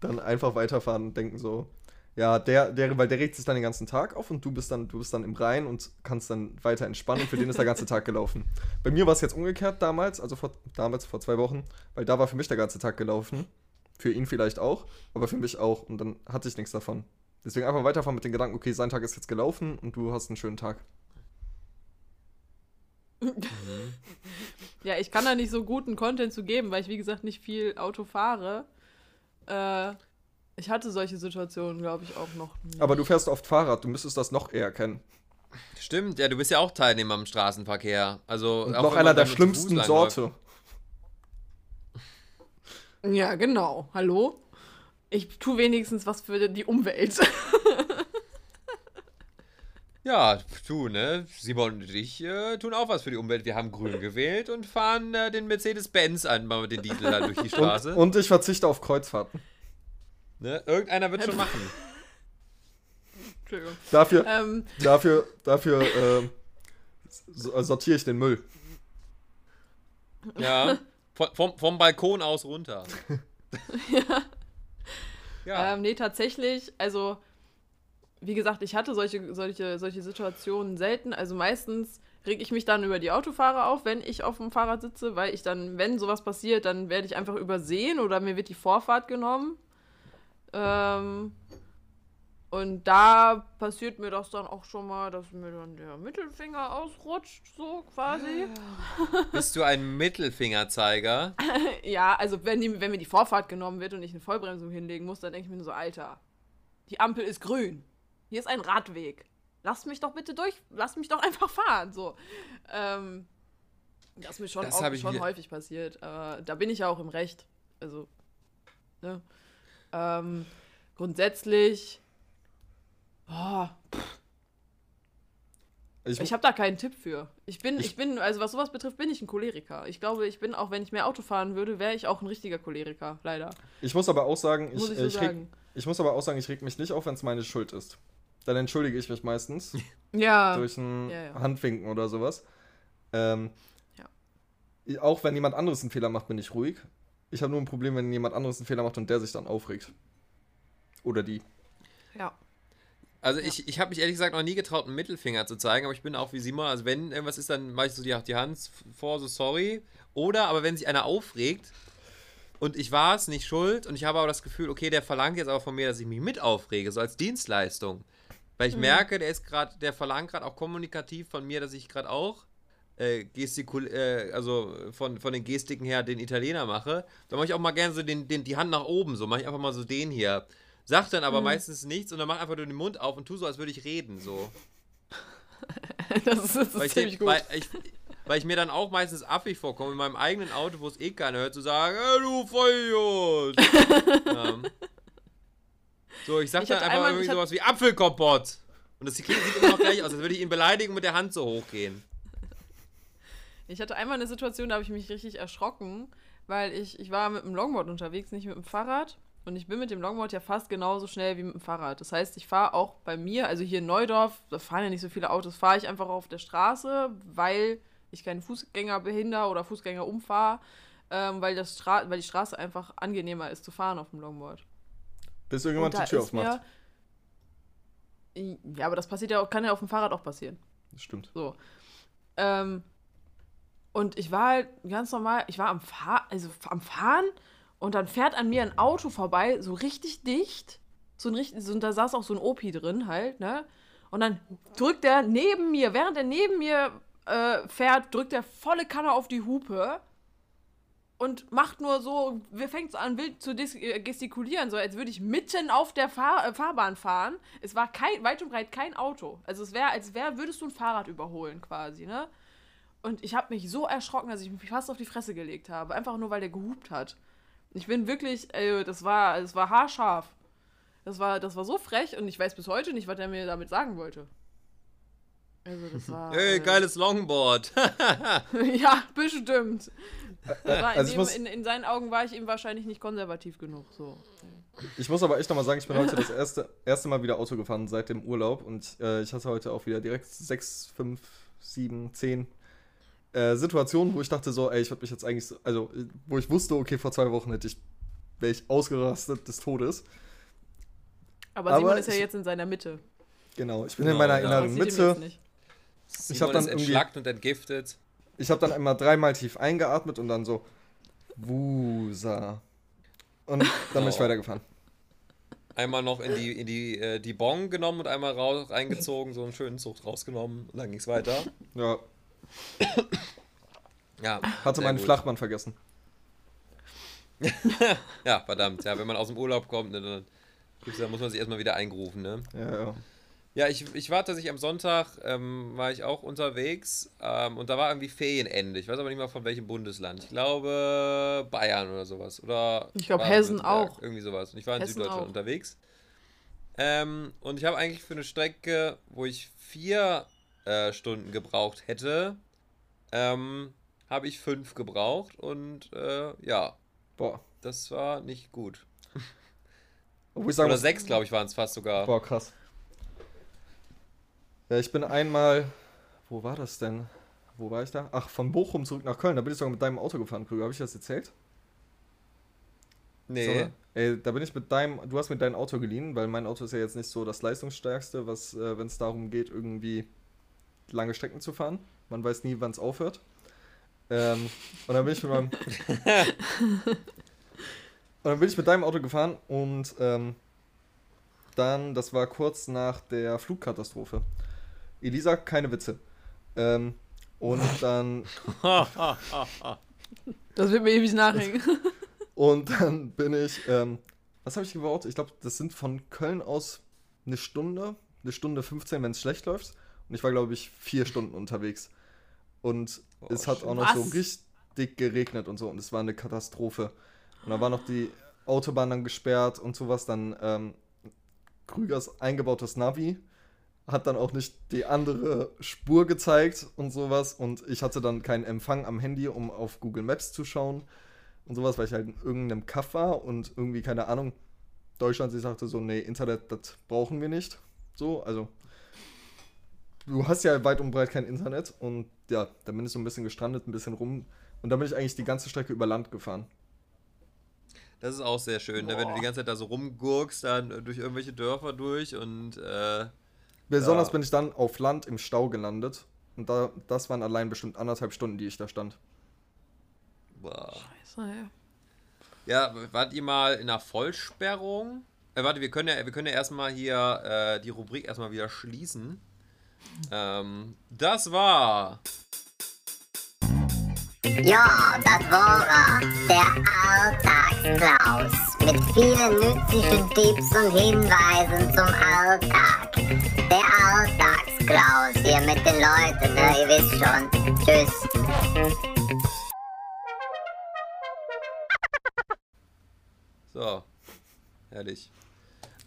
dann einfach weiterfahren und denken so, ja, der, der, weil der regt sich dann den ganzen Tag auf und du bist dann, du bist dann im Rhein und kannst dann weiter entspannen für den ist der ganze Tag gelaufen. Bei mir war es jetzt umgekehrt damals, also vor, damals vor zwei Wochen, weil da war für mich der ganze Tag gelaufen. Für ihn vielleicht auch, aber für mich auch. Und dann hatte ich nichts davon. Deswegen einfach weiterfahren mit den Gedanken, okay, sein Tag ist jetzt gelaufen und du hast einen schönen Tag. Ja, ich kann da nicht so guten Content zu geben, weil ich, wie gesagt, nicht viel Auto fahre. Äh, ich hatte solche Situationen, glaube ich, auch noch. Nie. Aber du fährst oft Fahrrad, du müsstest das noch eher kennen. Stimmt, ja, du bist ja auch Teilnehmer am Straßenverkehr. Also Und auch noch einer der schlimmsten. Sorte. Ja, genau. Hallo? Ich tue wenigstens was für die Umwelt. Ja, du, ne? Simon und ich äh, tun auch was für die Umwelt. Wir haben grün gewählt und fahren äh, den Mercedes-Benz an, mal mit den Diesel da durch die Und, Straße. und ich verzichte auf Kreuzfahrten. Ne? Irgendeiner wird schon machen. Entschuldigung. Dafür, Ähm, dafür, dafür ähm, so- äh, sortiere ich den Müll. Ja. Vom, vom, vom Balkon aus runter. ja. Ja. Ähm, nee, tatsächlich, also, wie gesagt, ich hatte solche, solche, solche Situationen selten. Also meistens reg ich mich dann über die Autofahrer auf, wenn ich auf dem Fahrrad sitze, weil ich dann, wenn sowas passiert, dann werde ich einfach übersehen oder mir wird die Vorfahrt genommen. Ähm, und da passiert mir das dann auch schon mal, dass mir dann der Mittelfinger ausrutscht, so quasi. Bist du ein Mittelfingerzeiger? Ja, also wenn, die, wenn mir die Vorfahrt genommen wird und ich eine Vollbremsung hinlegen muss, dann denke ich mir nur so, Alter, die Ampel ist grün. Hier ist ein Radweg. Lass mich doch bitte durch, lass mich doch einfach fahren. So. Ähm, das ist mir schon, Das auch, schon häufig passiert. Aber da bin ich ja auch im Recht. Also, ne? Ähm, grundsätzlich, oh, Ich, ich habe da keinen Tipp für. Ich bin, ich, bin, also was sowas betrifft, bin ich ein Choleriker. Ich glaube, ich bin, auch wenn ich mehr Auto fahren würde, wäre ich auch ein richtiger Choleriker, leider. ich muss aber auch sagen, Muss ich, ich so ich, reg, sagen. ich muss aber auch sagen, ich reg mich nicht auf, wenn es meine Schuld ist. Dann entschuldige ich mich meistens Ja. durch ein Ja, ja. Handwinken oder sowas. Ähm, Ja. Auch wenn jemand anderes einen Fehler macht, bin ich ruhig. Ich habe nur ein Problem, wenn jemand anderes einen Fehler macht und der sich dann aufregt. Oder die. Ja. Also ich, ich habe mich ehrlich gesagt noch nie getraut, einen Mittelfinger zu zeigen, aber ich bin auch wie Simon. Also wenn irgendwas ist, dann mache ich so die, die Hand vor, so sorry. Oder aber wenn sich einer aufregt und ich war es, nicht schuld, und ich habe aber das Gefühl, okay, der verlangt jetzt aber von mir, dass ich mich mit aufrege, so als Dienstleistung. Weil ich merke, der ist gerade, der verlangt gerade auch kommunikativ von mir, dass ich gerade auch äh, gestikul äh, also von, von den Gestiken her den Italiener mache. Da mache ich auch mal gerne so den, den, die Hand nach oben, so mache ich einfach mal so den hier. Sag dann aber meistens nichts und dann mach einfach nur den Mund auf und tu so, als würde ich reden, so. Das ist, das ist Weil ich, ziemlich denk, gut. weil, ich, weil ich mir dann auch meistens affig vorkomme, in meinem eigenen Auto, wo es eh keiner hört, zu sagen, hey, du Vollidiot. ähm, so, ich sag Ich dann einfach einmal- irgendwie sowas wie Apfelkompott. Und das sieht immer noch gleich aus, als würde ich ihn beleidigen und mit der Hand so hochgehen. Ich hatte einmal eine Situation, da habe ich mich richtig erschrocken, weil ich, ich war mit dem Longboard unterwegs, nicht mit dem Fahrrad. Und ich bin mit dem Longboard ja fast genauso schnell wie mit dem Fahrrad. Das heißt, ich fahre auch bei mir, also hier in Neudorf, da fahren ja nicht so viele Autos, fahre ich einfach auf der Straße, weil ich keinen Fußgänger behinder oder Fußgänger umfahre, ähm, weil, das Stra weil die Straße einfach angenehmer ist zu fahren auf dem Longboard. Bis irgendjemand die Tür aufmacht. mir- Ja, aber das passiert ja auch, kann ja auf dem Fahrrad auch passieren. Das stimmt. So. Ähm, und ich war halt ganz normal, ich war am, Fahr also am Fahren und dann fährt an mir ein Auto vorbei, so richtig dicht. So ein richtig, so, und da saß auch so ein Opi drin halt, ne? Und dann drückt er neben mir, während er neben mir äh, fährt, drückt er volle Kanne auf die Hupe und macht nur so, fängt so an wild zu äh, gestikulieren, so als würde ich mitten auf der Fahr äh, Fahrbahn fahren. Es war kein, weit und breit kein Auto. Also es wäre, als wäre, würdest du ein Fahrrad überholen quasi, ne? Und ich habe mich so erschrocken, dass ich mich fast auf die Fresse gelegt habe. Einfach nur, weil der gehupt hat. Ich bin wirklich, ey, das war, das war haarscharf. Das war, das war so frech und ich weiß bis heute nicht, was er mir damit sagen wollte. Also das war. Hey, äh, geiles Longboard. ja, bestimmt. In, Also dem, muss- in, in seinen Augen war ich ihm wahrscheinlich nicht konservativ genug. So. Ich muss aber echt nochmal sagen, ich bin heute das erste, erste Mal wieder Auto gefahren seit dem Urlaub und äh, ich hatte heute auch wieder direkt sechs, fünf, sieben, zehn äh, Situationen, wo ich dachte so, ey, ich würde mich jetzt eigentlich, so, also wo ich wusste, okay, vor zwei Wochen hätte ich, wäre ich ausgerastet des Todes. Aber, Aber Simon ist ja ich- jetzt in seiner Mitte. Genau, ich bin Genau, in meiner ja. inneren Mitte. jetzt nicht. Simon hab dann entschlackt und entgiftet. Ich habe dann einmal dreimal tief eingeatmet und dann so, Wusa. Und dann bin ich Oh. weitergefahren. Einmal noch in die, in die, äh, die Bong genommen und einmal raus, reingezogen, so einen schönen Zucht rausgenommen. Und dann ging's weiter. Ja, Ja. hatte meinen gut. Flachmann vergessen. Ja, verdammt. Ja, wenn man aus dem Urlaub kommt, ne, dann, dann muss man sich erstmal wieder eingrufen, ne? Ja, ja. Ja, ich, ich war tatsächlich am Sonntag, ähm, war ich auch unterwegs ähm, und da war irgendwie Ferienende. Ich weiß aber nicht mal von welchem Bundesland. Ich glaube Bayern oder sowas. Oder Ich glaub, Hessen auch. Irgendwie sowas. Und ich war in Hessen Süddeutschland auch. unterwegs. Ähm, und ich habe eigentlich für eine Strecke, wo ich vier äh, Stunden gebraucht hätte, ähm, habe ich fünf gebraucht und äh, ja, Boah. das war nicht gut. Sagen Oder sechs, glaube ich, waren es fast sogar. Boah, krass. Ja, ich bin einmal. Wo war das denn? Wo war ich da? Ach, von Bochum zurück nach Köln. Da bin ich sogar mit deinem Auto gefahren, Krüger. Habe ich das erzählt? Nee. So, ey, da bin ich mit deinem. Du hast mir dein Auto geliehen, weil mein Auto ist ja jetzt nicht so das leistungsstärkste, was, äh, wenn es darum geht, irgendwie lange Strecken zu fahren. Man weiß nie, wann es aufhört. Ähm, und dann bin ich mit meinem. und dann bin ich mit deinem Auto gefahren und ähm, dann, das war kurz nach der Flugkatastrophe. Elisa, keine Witze. Ähm, und dann Das wird mir ewig nachhängen. Und dann bin ich, ähm, was habe ich gebaut? Ich glaube, das sind von Köln aus eine Stunde, eine Stunde 15, wenn es schlecht läuft. Und ich war, glaube ich, vier Stunden unterwegs. Und Boah, es hat auch noch so Was? richtig geregnet und so. Und es war eine Katastrophe. Und da war noch die Autobahn dann gesperrt und sowas. Dann ähm, Krügers eingebautes Navi hat dann auch nicht die andere Spur gezeigt und sowas. Und ich hatte dann keinen Empfang am Handy, um auf Google Maps zu schauen und sowas, weil ich halt in irgendeinem Kaff war und irgendwie, keine Ahnung, Deutschland sich sagte so, nee, Internet, das brauchen wir nicht. So, also du hast ja weit und breit kein Internet und ja, dann bin ich so ein bisschen gestrandet, ein bisschen rum und dann bin ich eigentlich die ganze Strecke über Land gefahren. Das ist auch sehr schön, ne? wenn du die ganze Zeit da so rumgurkst, dann durch irgendwelche Dörfer durch und äh, Besonders Ja. bin ich dann auf Land im Stau gelandet. Und da, das waren allein bestimmt anderthalb Stunden, die ich da stand. boah. Scheiße, ey. Ja, wart ihr mal in einer Vollsperrung? Äh, warte, wir können ja, wir können ja erstmal hier äh, die Rubrik erstmal wieder schließen. Ähm, das war. Ja, das war er, der Alltagsklaus. Mit vielen nützlichen Tipps und Hinweisen zum Alltag. Der Alltagsklaus hier mit den Leuten, ne? ihr wisst schon. Tschüss. So. Herrlich.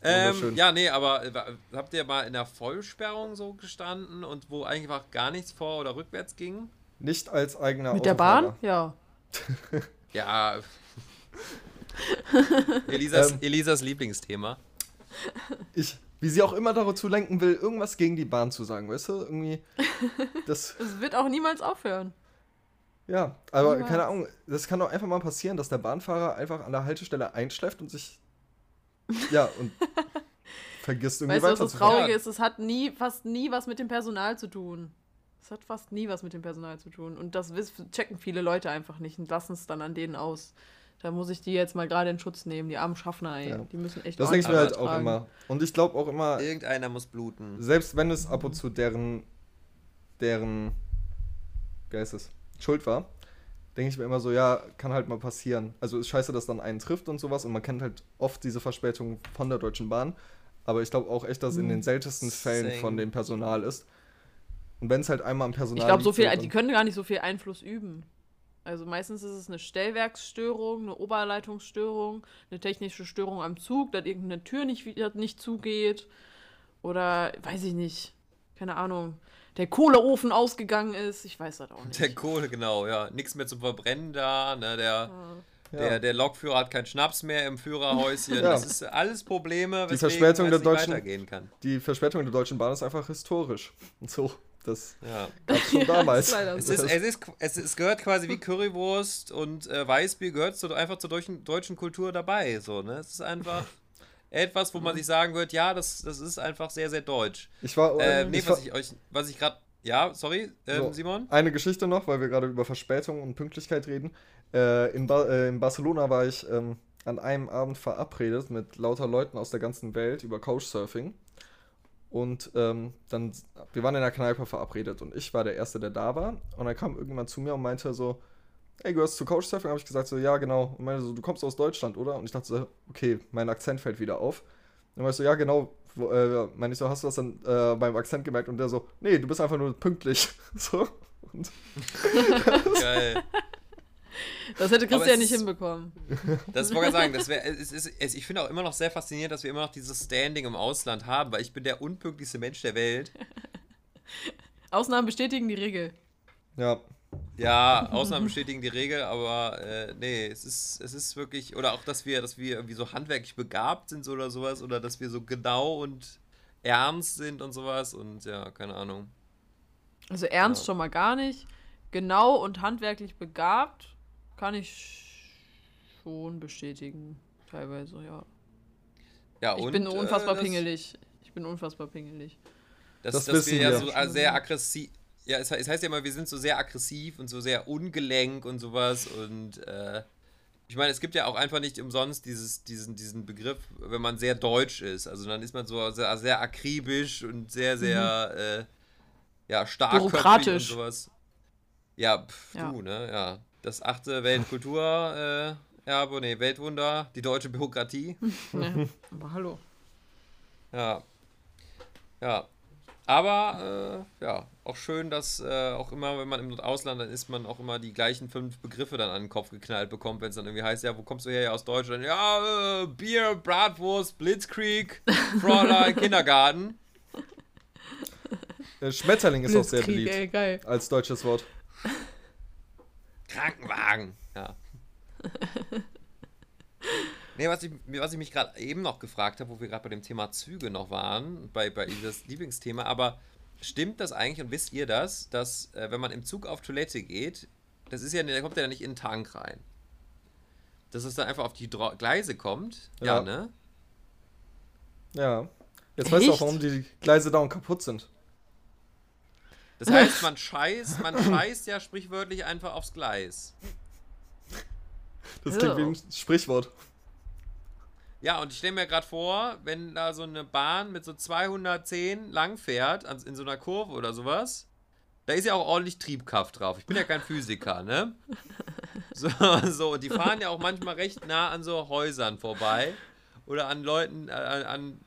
Ähm, ja, nee, aber äh, habt ihr mal in der Vollsperrung so gestanden und wo einfach gar nichts vor- oder rückwärts ging? Nicht als eigener Mit der Bahn? Ja. Ja. Elisas, Ähm. Elisas Lieblingsthema. Ich, wie sie auch immer dazu lenken will, irgendwas gegen die Bahn zu sagen, weißt du? Irgendwie. Das. Es wird auch niemals aufhören. Ja, aber Niemals. keine Ahnung, das kann doch einfach mal passieren, dass der Bahnfahrer einfach an der Haltestelle einschläft und sich. Ja, und vergisst irgendwie Weißt du, was das. Traurige ist? Es hat nie, fast nie was mit dem Personal zu tun. Es hat fast nie was mit dem Personal zu tun. Und das checken viele Leute einfach nicht und lassen es dann an denen aus. Da muss ich die jetzt mal gerade in Schutz nehmen, die armen Schaffner, ey. Ja. Die müssen echt Das denke ich mir halt auch tragen. immer. Und ich glaube auch immer, Irgendeiner muss bluten. selbst wenn es ab und zu deren, deren Geistes Schuld war, denke ich mir immer so, ja, kann halt mal passieren. Also ist scheiße, dass dann einen trifft und sowas und man kennt halt oft diese Verspätung von der Deutschen Bahn. Aber ich glaube auch echt, dass in den seltensten Fällen von dem Personal ist. Und wenn es halt einmal am Personal Ich glaube, so viel, die können gar nicht so viel Einfluss üben. Also meistens ist es eine Stellwerksstörung, eine Oberleitungsstörung, eine technische Störung am Zug, dass irgendeine Tür nicht, nicht zugeht. Oder weiß ich nicht. Keine Ahnung. Der Kohleofen ausgegangen ist. Ich weiß das auch nicht. Der Kohle, genau, ja. Nichts mehr zum Verbrennen da, ne? Der, Ja. Der, der Lokführer hat keinen Schnaps mehr im Führerhäuschen. Ja. Das ist alles Probleme, weswegen Verspätung es der nicht Deutschen- weitergehen kann. die Verspätung der Deutschen Bahn ist einfach historisch. Und so, das Ja. gab schon Ja, damals. ist Es, ist, es, ist, es, es gehört quasi wie Currywurst und äh, Weißbier gehört zu, einfach zur deutschen, deutschen Kultur dabei. So, ne? Es ist einfach etwas, wo man sich sagen wird, ja, das, das ist einfach sehr, sehr deutsch. ich war, Äh, ähm, nee, ich was war ich euch, was ich gerade, ja, sorry, ähm, So, Simon? Eine Geschichte noch, weil wir gerade über Verspätung und Pünktlichkeit reden. Äh, in, ba äh, in Barcelona war ich ähm, an einem Abend verabredet mit lauter Leuten aus der ganzen Welt über Couchsurfing. Und ähm, dann, wir waren in der Kneipe verabredet und ich war der Erste, der da war. Und dann kam irgendjemand zu mir und meinte so, ey, gehörst du zu Couchsurfing? Habe ich gesagt so, ja, genau. Und meinte so, du kommst aus Deutschland, oder? Und ich dachte so, okay, mein Akzent fällt wieder auf. Dann meinte ich so, ja, genau. Wo, äh, meine ich so, hast du das dann äh, beim Akzent gemerkt? Und der so, nee, du bist einfach nur pünktlich. so. Und Geil. Das hätte Christian es nicht hinbekommen. Das wollte ich sagen, das wär, es ist, es, ich finde auch immer noch sehr faszinierend, dass wir immer noch dieses Standing im Ausland haben, weil ich bin der unpünktlichste Mensch der Welt. Ausnahmen bestätigen die Regel. ja, Ja, Ausnahmen bestätigen die Regel, aber äh, nee, es ist, es ist wirklich, oder auch, dass wir, dass wir irgendwie so handwerklich begabt sind oder sowas, oder dass wir so genau und ernst sind und sowas und ja, keine Ahnung. Also ernst Ja. schon mal gar nicht. Genau und handwerklich begabt kann ich schon bestätigen. Teilweise, ja. Ja, Ich und, bin unfassbar äh, das, pingelig. Ich bin unfassbar pingelig. Dass, Das dass wir wissen ja wir. so äh, sehr aggressiv. Ja, es, es heißt ja immer, wir sind so sehr aggressiv und so sehr ungelenk und sowas. Und äh, ich meine, es gibt ja auch einfach nicht umsonst dieses, diesen, diesen Begriff, wenn man sehr deutsch ist. Also dann ist man so sehr, sehr akribisch und sehr, sehr äh, ja, starkköpfig und Bürokratisch. sowas. Ja, pf, Ja. du, ne? Ja. Das achte Weltkultur, äh, Erbe, nee, Weltwunder, die deutsche Bürokratie. Ja, aber hallo. Ja. Ja. Aber äh, ja, auch schön, dass äh, auch immer, wenn man im Ausland dann ist, man auch immer die gleichen fünf Begriffe dann an den Kopf geknallt bekommt, wenn es dann irgendwie heißt, ja, wo kommst du her? Ja, aus Deutschland. Ja, äh, Bier, Bratwurst, Blitzkrieg, Fräulein, Kindergarten. Schmetterling ist auch sehr beliebt ey, geil. als deutsches Wort. Krankenwagen. Ja. Nee, was ich, was ich mich gerade eben noch gefragt habe, wo wir gerade bei dem Thema Züge noch waren, bei, bei das Lieblingsthema, aber stimmt das eigentlich und wisst ihr das, dass äh, wenn man im Zug auf Toilette geht, das ist ja, da kommt ja nicht in den Tank rein. Dass es dann einfach auf die Dro Gleise kommt. Ja, Ja. ne? Ja. Jetzt weißt du auch, warum die Gleise dauernd kaputt sind. Das heißt, man scheißt, man scheißt ja sprichwörtlich einfach aufs Gleis. Das klingt wie ein Sprichwort. Ja, und ich stelle mir gerade vor, wenn da so eine Bahn mit so 210 lang fährt, in so einer Kurve oder sowas, da ist ja auch ordentlich Triebkraft drauf. Ich bin ja kein Physiker, ne? So, so, und die fahren ja auch manchmal recht nah an so Häusern vorbei oder an Leuten, äh, an, an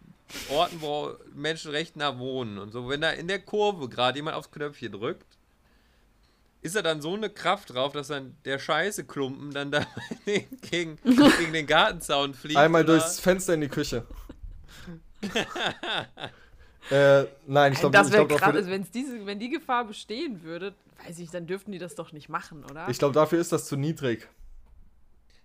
Orten, wo Menschen recht nah wohnen und so. Wenn da in der Kurve gerade jemand aufs Knöpfchen drückt, ist da dann so eine Kraft drauf, dass dann der Scheißeklumpen dann da gegen, gegen den Gartenzaun fliegt. Einmal oder? durchs Fenster in die Küche. äh, nein, ich glaube, das wäre glaub, krass, also wenn's diese, wenn die Gefahr bestehen würde, weiß ich, dann dürften die das doch nicht machen, oder? ich glaub, dafür ist das zu niedrig.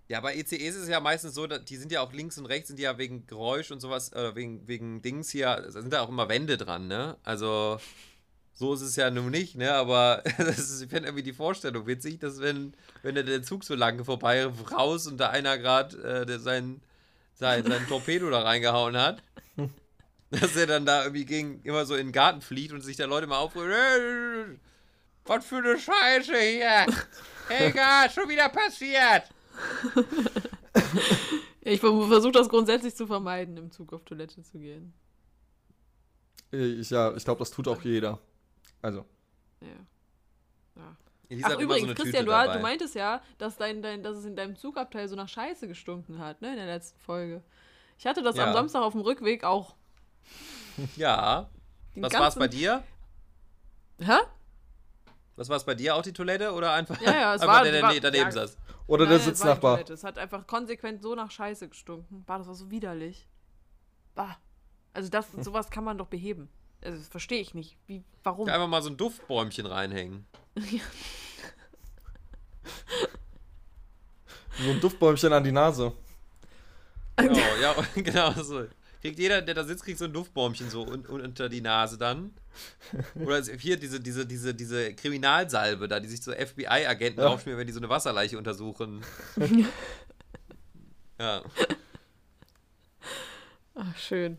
Ja, bei ECEs ist es ja meistens so, die sind ja auch links und rechts, sind die ja wegen Geräusch und sowas, äh, wegen, wegen Dings hier, da sind da auch immer Wände dran, ne? Also, so ist es ja nun nicht, ne? Aber das ist, ich finde irgendwie die Vorstellung witzig, dass wenn, wenn der, der Zug so lange vorbei raus und da einer gerade äh, sein, sein, sein Torpedo da reingehauen hat, dass er dann da irgendwie gegen, immer so in den Garten fliegt und sich da Leute mal aufregen, "Äh, was für eine Scheiße hier! Egal, schon wieder passiert! ich versuche das grundsätzlich zu vermeiden, im Zug auf Toilette zu gehen. Ich, ja, ich glaube, das tut auch jeder. Also, Ja. Elisa Ach übrigens, so Christian, du, du meintest ja, dass, dein, dein, dass es in deinem Zugabteil so nach Scheiße gestunken hat, ne, in der letzten Folge. Ich hatte das Ja. am Samstag auf dem Rückweg auch. Ja. Den Was war es bei dir? Hä? Was war es bei dir? Auch die Toilette oder einfach, Ja, ja, es einfach war- der, der war- ne- daneben ja. saß? oder Nein, der Sitznachbar. Es hat einfach konsequent so nach Scheiße gestunken. Bah, das war so widerlich. Bah. Also das, sowas kann man doch beheben. Also das verstehe ich nicht. Wie, warum? Einfach mal so ein Duftbäumchen reinhängen. So ein Duftbäumchen an die Nase. Genau, ja, genau so. Kriegt jeder, der da sitzt, kriegt so ein Duftbäumchen so un un unter die Nase dann. Oder hier diese, diese, diese, diese Kriminalsalbe da, die sich so FBI-Agenten Ja. aufschmieren, wenn die so eine Wasserleiche untersuchen. ja. Ach, schön.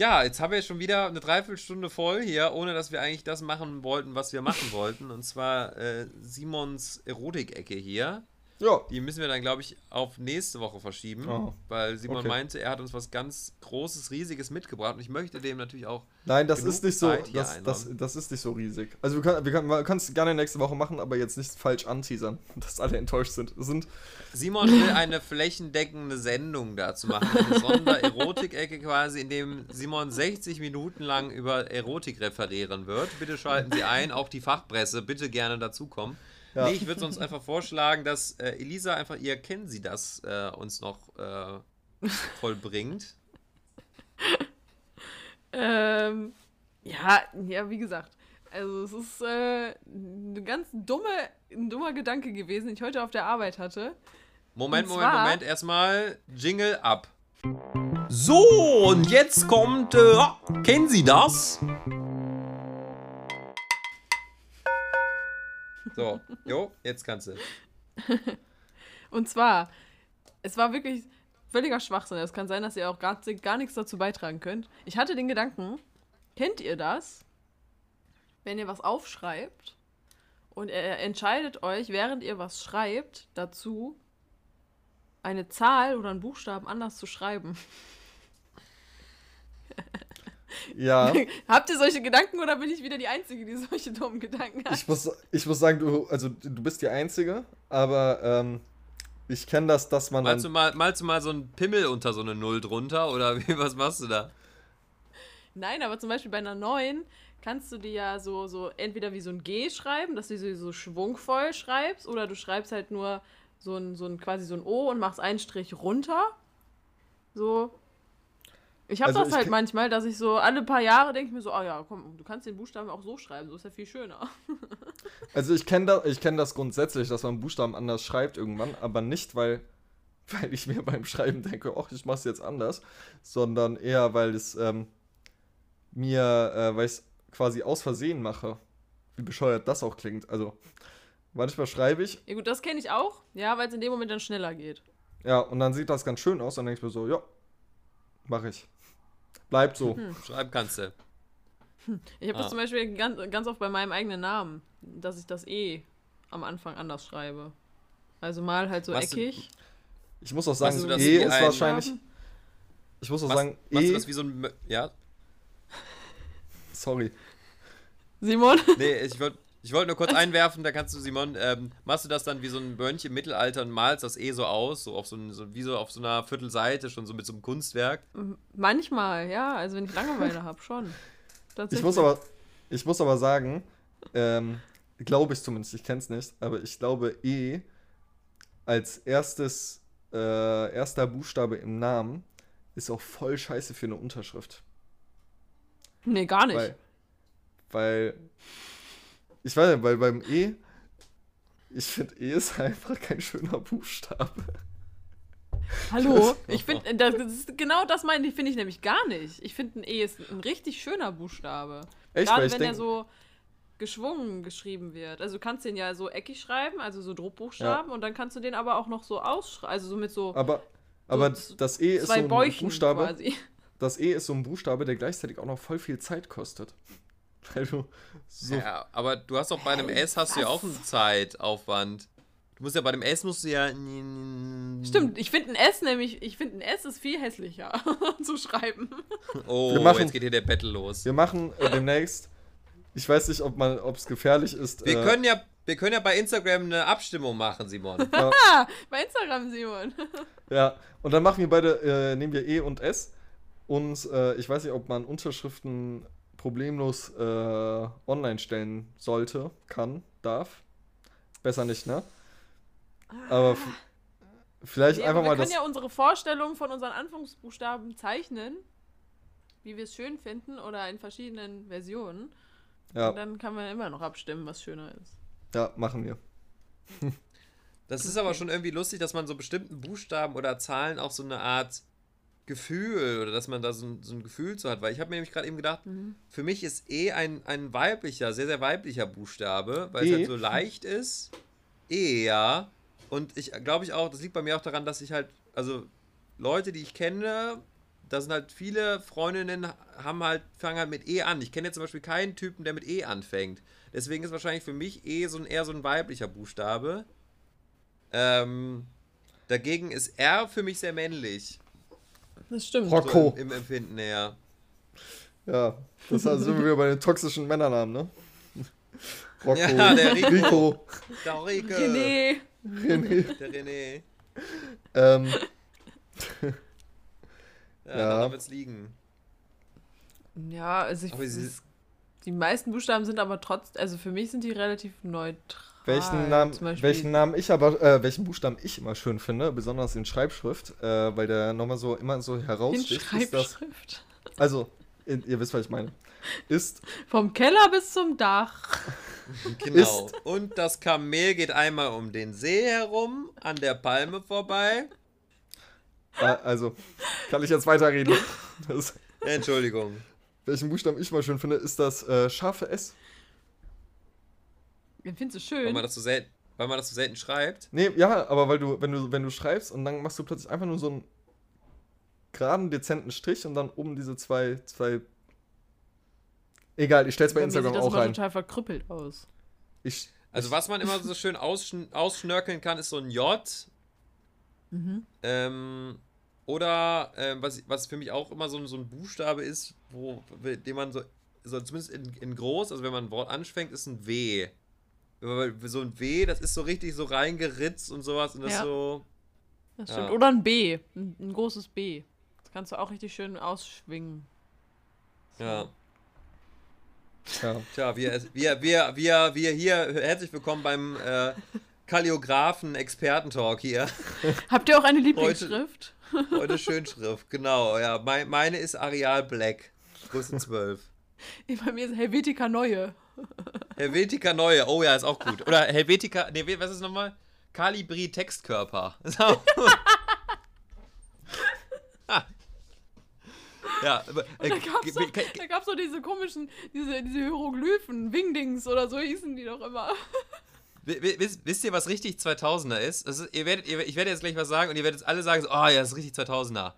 Ja, jetzt haben wir schon wieder eine Dreiviertelstunde voll hier, ohne dass wir eigentlich das machen wollten, was wir machen wollten. Und zwar äh, Simons Erotikecke hier. Ja. Die müssen wir dann, glaube ich, auf nächste Woche verschieben, Oh, weil Simon okay. meinte, er hat uns was ganz Großes, Riesiges mitgebracht und ich möchte dem natürlich auch. Nein, das ist nicht so. Das, das, das ist nicht so riesig. Also wir können, wir können, kann es gerne nächste Woche machen, aber jetzt nicht falsch anteasern, dass alle enttäuscht sind. Sind Simon will eine flächendeckende Sendung dazu machen, eine Sonder-Erotikecke quasi, in dem Simon 60 Minuten lang über Erotik referieren wird. Bitte schalten Sie ein, auch die Fachpresse, bitte gerne dazukommen. Ja. Nee, ich würde sonst einfach vorschlagen, dass äh, Elisa einfach ihr Kennen Sie das äh, uns noch äh, vollbringt. Ähm, ja, ja, wie gesagt. Also es ist äh, ein ganz dumme, ein dummer Gedanke gewesen, den ich heute auf der Arbeit hatte. Moment, Und Moment, zwar- Moment. Erstmal Jingle ab. So, und jetzt kommt. Äh, kennen Sie das? So, jo, jetzt kannst du. Und zwar, es war wirklich völliger Schwachsinn. Es kann sein, dass ihr auch gar, gar nichts dazu beitragen könnt. Ich hatte den Gedanken, kennt ihr das? Wenn ihr was aufschreibt und ihr entscheidet euch, während ihr was schreibt, dazu, eine Zahl oder einen Buchstaben anders zu schreiben. ja. Habt ihr solche Gedanken oder bin ich wieder die Einzige, die solche dummen Gedanken hat? Ich muss, ich muss sagen, du, also du bist die Einzige, aber ähm, ich kenne das, dass man Malst du, dann. mal, malst du mal so einen Pimmel unter so eine Null drunter oder wie, was machst du da? Nein, aber zum Beispiel bei einer 9 kannst du dir ja so, so entweder wie so ein G schreiben, dass du sie so schwungvoll schreibst, oder du schreibst halt nur so ein, so ein quasi so ein O und machst einen Strich runter. So. Ich habe Also das halt manchmal, dass ich so alle paar Jahre denke ich mir so, ah ja, komm, du kannst den Buchstaben auch so schreiben, so ist ja viel schöner. Also ich kenne das, ich kenn das grundsätzlich, dass man Buchstaben anders schreibt irgendwann, aber nicht, weil, weil ich mir beim Schreiben denke, ach, ich mach's jetzt anders, sondern eher, weil es ähm, mir, äh, weil ich es quasi aus Versehen mache. Wie bescheuert das auch klingt. Also, Manchmal schreibe ich, Ja gut, das kenne ich auch. Ja, weil es in dem Moment dann schneller geht. ja, und dann sieht das ganz schön aus. Dann denke ich mir so, ja, mache ich. Bleibt so. Hm. Schreiben kannst du. Ich habe Ah. das zum Beispiel ganz, ganz oft bei meinem eigenen Namen, dass ich das E am Anfang anders schreibe. Also mal halt so Machst du- eckig. Ich muss auch sagen, Machst du das E ist ein- wahrscheinlich. Ich muss auch Machst, sagen, machst du E. das wie so ein. Ja? Sorry. Simon? Nee, ich wollte ich wollt nur kurz einwerfen, da kannst du, Simon, ähm, machst du das dann wie so ein Mönch im Mittelalter und malst das eh so aus, so auf so, ein, so wie so auf so einer Viertelseite, schon so mit so einem Kunstwerk. Manchmal, ja. Also wenn ich Langeweile habe, schon. Ich muss aber, ich muss aber sagen, ähm, glaube ich zumindest, ich kenne es nicht, aber ich glaube E als erstes, äh, erster Buchstabe im Namen ist auch voll scheiße für eine Unterschrift. Nee, gar nicht. Weil, weil, ich weiß nicht, weil beim E, ich finde E ist einfach kein schöner Buchstabe. Hallo? Ich finde, das ist, genau das meine ich, finde ich nämlich gar nicht. Ich finde, ein E ist ein richtig schöner Buchstabe. Echt, Gerade wenn er denk- so geschwungen geschrieben wird. Also du kannst den ja so eckig schreiben, also so Druckbuchstaben, und dann kannst du den aber auch noch so ausschreiben, also so mit so Aber, aber z- das E ist so ein Bäuchen Buchstabe. quasi. Das E ist so ein Buchstabe, der gleichzeitig auch noch voll viel Zeit kostet. Weil du so. Ja, aber du hast auch bei einem S hast du ja auch einen Zeitaufwand. Du musst ja bei dem S musst du ja. Stimmt, ich finde ein S nämlich, ich finde ein S ist viel hässlicher zu schreiben. Oh, Wir machen- jetzt geht hier der Battle los. Wir machen äh, demnächst. Ich weiß nicht, ob man, ob es gefährlich ist. Wir äh, können ja, wir können ja bei Instagram eine Abstimmung machen, Simon. Ja, Ah, bei Instagram, Simon. ja, und dann machen wir beide, äh, nehmen wir E und S. Und äh, ich weiß nicht, ob man Unterschriften problemlos äh, online stellen sollte, kann, darf. Besser nicht, ne? Aber f- vielleicht Nee, einfach aber wir mal können das. ja unsere Vorstellung von unseren Anfangsbuchstaben zeichnen, wie wir es schön finden oder in verschiedenen Versionen. Ja, Und dann kann man immer noch abstimmen, was schöner ist. ja, machen wir. Das ist aber schon irgendwie lustig, dass man so bestimmten Buchstaben oder Zahlen auch so eine Art Gefühl oder dass man da so ein, so ein Gefühl zu hat. Weil ich habe mir nämlich gerade eben gedacht, für mich ist E ein, ein weiblicher, sehr, sehr weiblicher Buchstabe, weil es E? halt so leicht ist. E, ja. Und ich glaube ich auch, das liegt bei mir auch daran, dass ich halt, also Leute, die ich kenne, da sind halt viele Freundinnen, haben halt, fangen halt mit E an. Ich kenne jetzt zum Beispiel keinen Typen, der mit E anfängt. Deswegen ist wahrscheinlich für mich E so ein eher so ein weiblicher Buchstabe. Ähm, dagegen ist R für mich sehr männlich. Das stimmt. Rock. So Rocco. im, im Empfinden her. Ja, das heißt, sind wir wieder bei den toxischen Männernamen, ne? Rocco, Ja, der Rico. Rico, Der Rike. René. René. Der René. Ähm, Ja, Ja. daran wird's liegen. Ja, also ich, es- die meisten Buchstaben sind aber trotzdem, also für mich sind die relativ neutral. Welchen, Namen, Zum Beispiel- welchen Namen ich aber, äh, welchen Buchstaben ich immer schön finde, besonders in Schreibschrift, äh, weil der nochmal so immer so in heraussticht, ist das, Schreibschrift. also, ihr, ihr wisst, was ich meine, ist, Vom Keller bis zum Dach. Genau. Und das Kamel geht einmal um den See herum, an der Palme vorbei. äh, also, kann ich jetzt weiterreden? Das, Entschuldigung. welchen Buchstaben ich mal schön finde, ist das äh, scharfe S. Den findest du Weil schön. man das so selten, weil man das so selten schreibt. Nee, ja, aber weil du, wenn du, wenn du schreibst und dann machst du plötzlich einfach nur so einen geraden, dezenten Strich und dann oben diese zwei, zwei. Egal, ich stell's bei Bei Instagram sieht das auch rein. total verkrüppelt aus. Ich, Also was man immer so schön ausschn ausschnörkeln kann, ist so ein J. Ähm, oder ähm, was, was für mich auch immer so, ein- so ein Buchstabe ist, wo, den man so, so zumindest in, in groß, also wenn man ein Wort anfängt, ist ein W. So ein W, das ist so richtig so reingeritzt und sowas und das Ja. so. Das Ja. stimmt. Oder ein B. Ein, ein großes B. Das kannst du auch richtig schön ausschwingen. Ja. ja. Tja, wir, wir, wir, wir, wir hier, herzlich willkommen beim äh, Kalligraphen-Experten-Talk hier. Habt ihr auch eine Lieblingsschrift? Heute Schönschrift, genau, ja. Mein, meine ist Areal Black, Größe 12. Bei mir ist Helvetica Neue. Helvetica Neue, oh ja, ist auch gut. Oder Helvetica, nee, was ist nochmal? Calibri Textkörper. Ist auch gut. Ah. ja, aber, äh, Da gab's ge- doch, diese komischen, diese, diese Hieroglyphen, Wingdings oder so hießen die doch immer. wi- wi- wisst, wisst ihr, was richtig 2000er ist? Ist ihr werdet, ihr, ich werde jetzt gleich was sagen und ihr werdet alle sagen, so, oh ja, das ist richtig 2000er.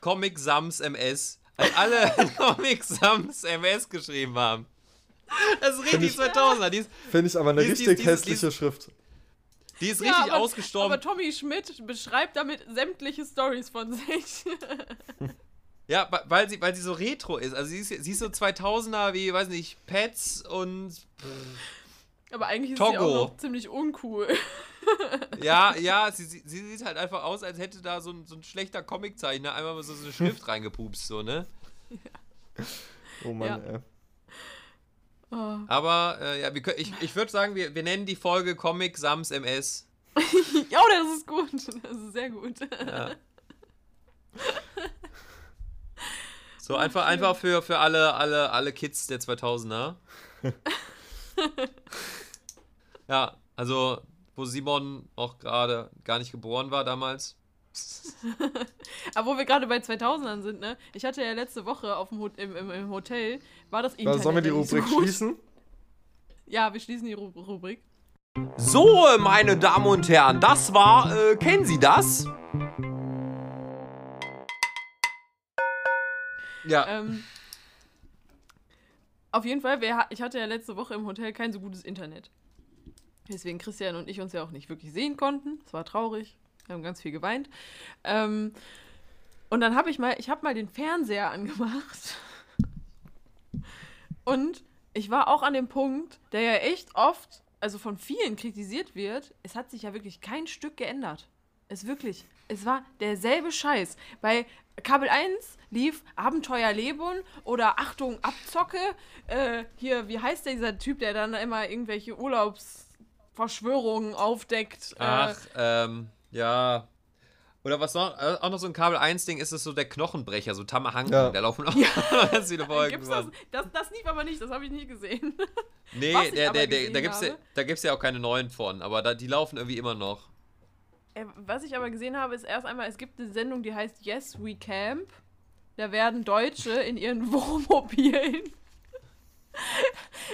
Comic Sams MS. Als alle Comic Sams MS geschrieben haben. Das ist richtig ich- 2000er. Die ist, Finde ich aber eine Dies- dies- richtig dieses- hässliche Schrift. die ist Ja, richtig aber, ausgestorben. Aber Tommy Schmidt beschreibt damit sämtliche Stories von sich. Ja, weil sie, weil sie so retro ist. Also sie ist, sie ist so 2000er wie, weiß nicht, Pets und aber eigentlich ist Togo. sie auch noch ziemlich uncool. ja, ja, sie, sie, sie sieht halt einfach aus, als hätte da so ein, so ein schlechter Comiczeichner einmal mal so, so eine Schrift reingepupst, so, ne? Oh Mann, Ja. ey. Oh. Aber äh, ja, wir ich, ich würde sagen, wir, wir nennen die Folge Comic Sams MS. Ja, oh, das ist gut. Das ist sehr gut. Ja. So, einfach, einfach für, für alle, alle, alle Kids der 2000er. ja, also, wo Simon auch gerade gar nicht geboren war damals. Aber wo wir gerade bei 2000ern sind, ne? Ich hatte ja letzte Woche auf dem Hot im, im, im Hotel, war das Internet. Also sollen wir die so Rubrik gut. schließen? Ja, wir schließen die Ru Rubrik. So, meine Damen und Herren, das war, äh, kennen Sie das? Ja, Ähm, auf jeden Fall, wir, ich hatte ja letzte Woche im Hotel kein so gutes Internet. Deswegen Christian und ich uns ja auch nicht wirklich sehen konnten. Es war traurig. Wir haben ganz viel geweint. Ähm, und dann habe ich mal, ich habe mal den Fernseher angemacht. Und ich war auch an dem Punkt, der ja echt oft, also von vielen kritisiert wird, es hat sich ja wirklich kein Stück geändert. Es wirklich, es war derselbe Scheiß. Bei Kabel 1 lief Abenteuer Leben oder Achtung Abzocke. Äh, hier, wie heißt der, dieser Typ, der dann immer irgendwelche Urlaubsverschwörungen aufdeckt? ach, Äh, ähm, ja. Oder was noch, äh, auch noch so ein Kabel 1-Ding ist es so der Knochenbrecher, so Tamahanken. Ja. Da laufen auch ganz viele Folgen. gibt's das? das? Das lief aber nicht, das habe ich nicht gesehen. Nee, Was ich der, aber der, der, gesehen da gibt's ja, habe- da gibt's ja auch keine neuen von, aber da, die laufen irgendwie immer noch. Äh, Was ich aber gesehen habe, ist erst einmal, es gibt eine Sendung, die heißt Yes We Camp. Da werden Deutsche in ihren Wohnmobilen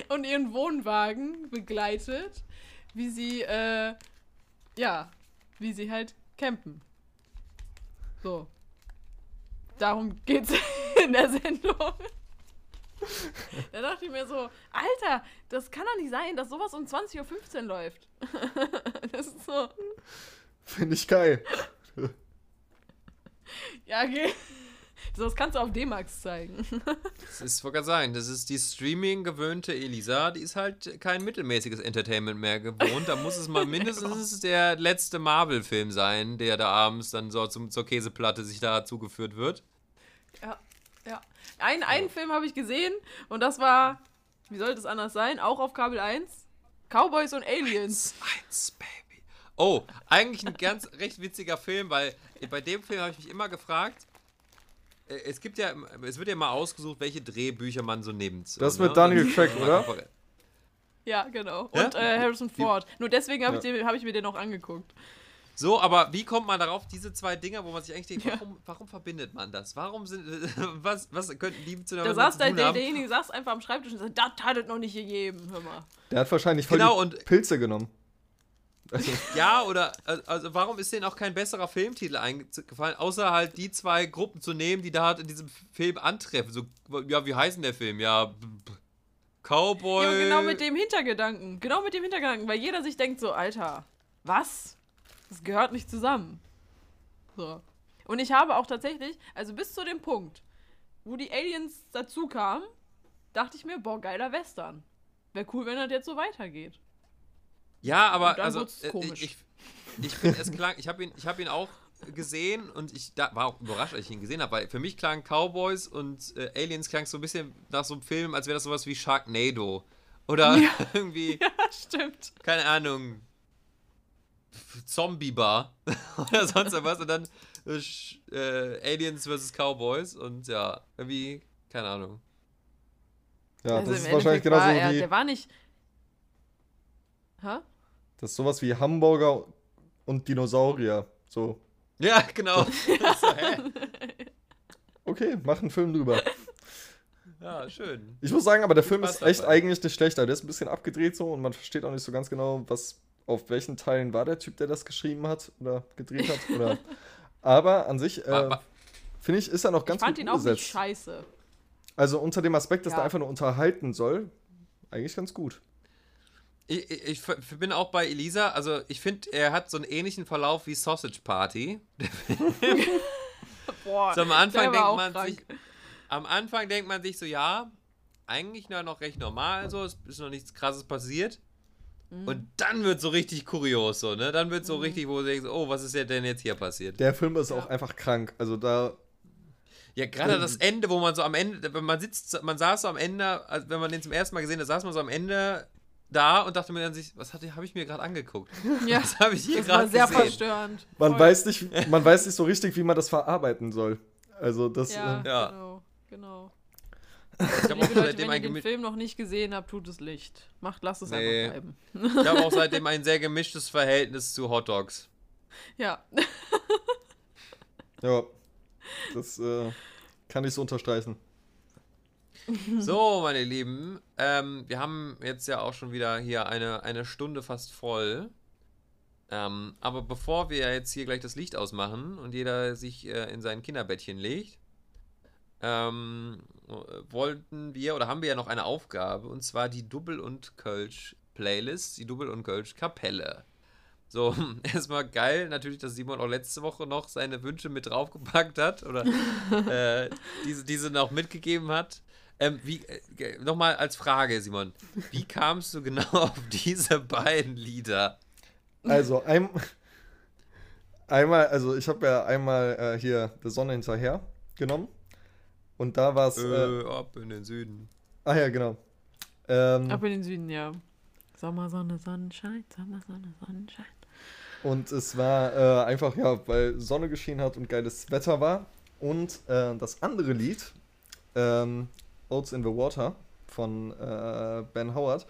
und ihren Wohnwagen begleitet, wie sie, äh, ja, wie sie halt campen. So. Darum geht's in der Sendung. Da dachte ich mir so, Alter, das kann doch nicht sein, dass sowas um 20.15 Uhr läuft. Das ist so. Finde ich geil. Ja, okay. Das kannst du auf D-Max zeigen. Das ist, wollte gerade sagen, das ist die Streaming-gewöhnte Elisa, die ist halt kein mittelmäßiges Entertainment mehr gewohnt. Da muss es mal mindestens der letzte Marvel-Film sein, der da abends dann so zum, zur Käseplatte sich da zugeführt wird. Ja, ja. Ein, einen Film habe ich gesehen und das war, wie sollte es anders sein, auch auf Kabel 1. Cowboys und Aliens. Eins, Baby. Oh, eigentlich ein ganz recht witziger Film, weil bei dem Film habe ich mich immer gefragt, es gibt ja, es wird ja mal ausgesucht, welche Drehbücher man so nimmt. Das ne? mit Daniel Craig, oder? Ja, genau. Ja? Und äh, Harrison Ford. Nur deswegen habe Ja. ich, hab ich mir den noch angeguckt. So, aber wie kommt man darauf, diese zwei Dinger, wo man sich eigentlich denkt, warum, warum verbindet man das? Warum sind, was, was könnten die Da zueinander saß zu der, tun der, haben? derjenige saß einfach am Schreibtisch und sagt, das hat es noch nicht gegeben, hör mal. Der hat wahrscheinlich voll Genau, die und- Pilze genommen. Also, Ja, oder, also- also warum ist denen auch kein besserer Filmtitel eingefallen, außer halt die zwei Gruppen zu nehmen, die da halt in diesem Film antreffen. So, ja, wie heißt denn der Film? Ja, Cowboy. Ja, genau mit dem Hintergedanken. Genau mit dem Hintergedanken, weil jeder sich denkt so, Alter, was? Das gehört nicht zusammen. So. Und ich habe auch tatsächlich, also bis zu dem Punkt, wo die Aliens dazu kamen, dachte ich mir, boah, geiler Western. Wäre cool, wenn das jetzt so weitergeht. Ja, aber also äh, komisch. ich, ich finde es klang, ich habe ihn, ich habe ihn auch gesehen und ich da, war auch überrascht, als ich ihn gesehen habe, weil für mich klangen Cowboys und äh, Aliens klang so ein bisschen nach so einem Film, als wäre das sowas wie Sharknado oder irgendwie Ja, stimmt. keine Ahnung Zombie Bar oder sonst was und dann äh, äh, Aliens vs Cowboys und ja irgendwie keine Ahnung. ja, Also das ist wahrscheinlich war er, wie. Der war nicht. Hä? Das ist sowas wie Hamburger und Dinosaurier. So. Ja, genau. so? Okay, mach einen Film drüber. Ja, schön. Ich muss sagen, aber der Film ist echt dabei. eigentlich nicht schlechter. Der ist ein bisschen abgedreht so und man versteht auch nicht so ganz genau, was auf welchen Teilen war der Typ, der das geschrieben hat oder gedreht hat. Oder aber an sich äh, finde ich, ist er noch Ich ganz fand gut ihn auch nicht scheiße. Also unter dem Aspekt, dass Ja. er einfach nur unterhalten soll, eigentlich ganz gut. Ich, ich, ich bin auch bei Elisa. Also, ich finde, er hat so einen ähnlichen Verlauf wie Sausage Party. Boah, So, am Anfang der war denkt auch man krank. sich, am Anfang denkt man sich so, ja, eigentlich noch, noch recht normal, so, es ist noch nichts krasses passiert. Mhm. Und dann wird so richtig kurios, so, ne? Dann wird so richtig, wo du denkst, oh, was ist ja denn jetzt hier passiert? Der Film ist Ja. auch einfach krank. Also da, Ja, gerade das Ende, wo man so am Ende, wenn man sitzt, man saß so am Ende, also wenn man den zum ersten Mal gesehen hat, saß man so am Ende da und dachte mir dann sich, was habe ich mir gerade angeguckt? Ja, Was habe ich hier das war gerade sehr gesehen? verstörend. man Voll. weiß nicht, man weiß nicht so richtig, wie man das verarbeiten soll. Also das, Ja, äh, Ja. genau, genau. Ich habe auch Liebe Leute, seitdem wenn ein ihr den gemi- Film noch nicht gesehen habt, tut es Licht. Macht, lasst es Nee. einfach bleiben. ich habe auch seitdem ein sehr gemischtes Verhältnis zu Hot Dogs. Ja, ja, das äh, kann ich so unterstreichen. So, meine Lieben, ähm, wir haben jetzt ja auch schon wieder hier eine, eine Stunde fast voll. Ähm, aber bevor wir jetzt hier gleich das Licht ausmachen und jeder sich äh, in sein Kinderbettchen legt, ähm, äh, wollten wir oder haben wir ja noch eine Aufgabe und zwar die Double und Kölsch Playlist, die Double und Kölsch Kapelle. So, erstmal geil, natürlich, dass Simon auch letzte Woche noch seine Wünsche mit draufgepackt hat oder äh, diese, diese noch mitgegeben hat. Ähm, wie, äh, nochmal als Frage, Simon, wie kamst du genau auf diese beiden Lieder? Also ein, einmal, also ich habe ja einmal äh, hier der Sonne hinterher genommen und da war es, äh, Äh, ab in den Süden. ah ja genau. Ähm, ab in den Süden, ja. Sommer, Sonne, Sonnenschein, Sommer, Sonne, Sonnenschein. Und es war äh, einfach, ja, weil Sonne geschienen hat und geiles Wetter war. Und äh, das andere Lied, ähm, Oats in the Water von äh, Ben Howard,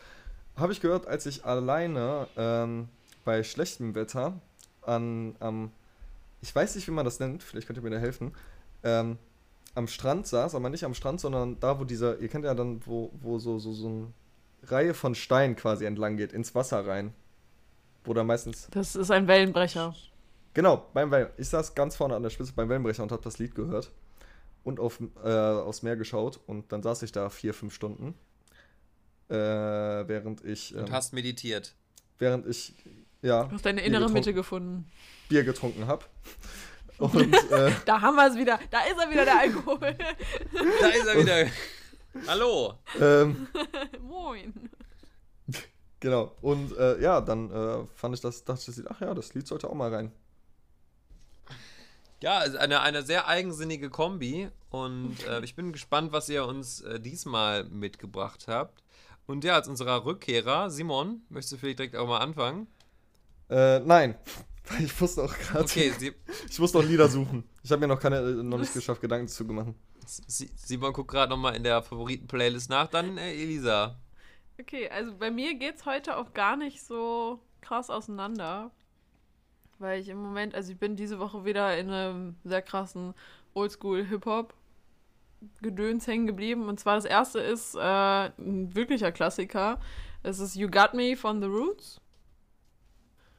habe ich gehört, als ich alleine ähm, bei schlechtem Wetter an, am, ich weiß nicht, wie man das nennt, vielleicht könnt ihr mir da helfen, ähm, am Strand saß, aber nicht am Strand, sondern da, wo dieser, ihr kennt ja dann, wo, wo so, so, so eine Reihe von Steinen quasi entlang geht, ins Wasser rein. Wo da meistens Das ist ein Wellenbrecher. Genau, beim Wellen. Ich saß ganz vorne an der Spitze beim Wellenbrecher und habe das Lied gehört und auf, äh, aufs Meer geschaut und dann saß ich da vier, fünf Stunden, äh, während ich, ähm, Und hast meditiert. während ich, ja, Du hast deine Bier innere getrunken- Mitte gefunden. Bier getrunken habe. Und äh, Da haben wir es wieder. Da ist er wieder, der Alkohol. Da ist er wieder. Hallo. ähm, Moin. genau. Und äh, ja, dann äh, fand ich das, dachte ich, ach ja, das Lied sollte auch mal rein. Ja, es ist eine, eine sehr eigensinnige Kombi und äh, ich bin gespannt, was ihr uns äh, diesmal mitgebracht habt. Und ja, als unserer Rückkehrer, Simon, möchtest du vielleicht direkt auch mal anfangen? Äh, nein. Ich musste auch gerade, Okay, Sie, ich musste auch Lieder suchen. Ich habe mir noch keine, äh, noch nicht geschafft, Gedanken zu machen. Si- Simon guckt gerade nochmal in der Favoriten-Playlist nach. Dann äh, Elisa. Okay, also bei mir geht's heute auch gar nicht so krass auseinander. Weil ich im Moment, also ich bin diese Woche wieder in einem sehr krassen Oldschool-Hip-Hop Gedöns hängen geblieben. Und zwar das erste ist äh, ein wirklicher Klassiker. Es ist You Got Me von The Roots.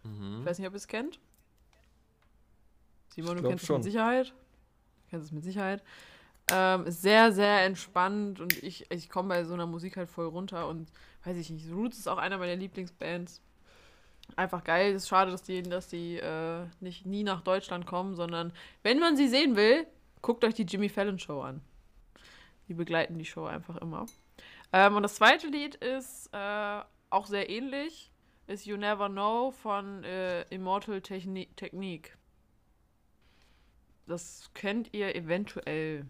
Ich Mhm. weiß nicht, ob ihr es kennt. Simon, Ich du kennst es schon. mit Sicherheit. Du kennst es mit Sicherheit. Ähm, ist sehr, sehr entspannt und ich, ich komme bei so einer Musik halt voll runter und weiß ich nicht. Roots ist auch einer meiner Lieblingsbands. Einfach geil. Ist schade, dass die, dass die äh, nicht nie nach Deutschland kommen, sondern wenn man sie sehen will, guckt euch die Jimmy Fallon Show an. Die begleiten die Show einfach immer. Ähm, und das zweite Lied ist äh, auch sehr ähnlich. Ist You Never Know von äh, Immortal Techni Technique. Das kennt ihr eventuell.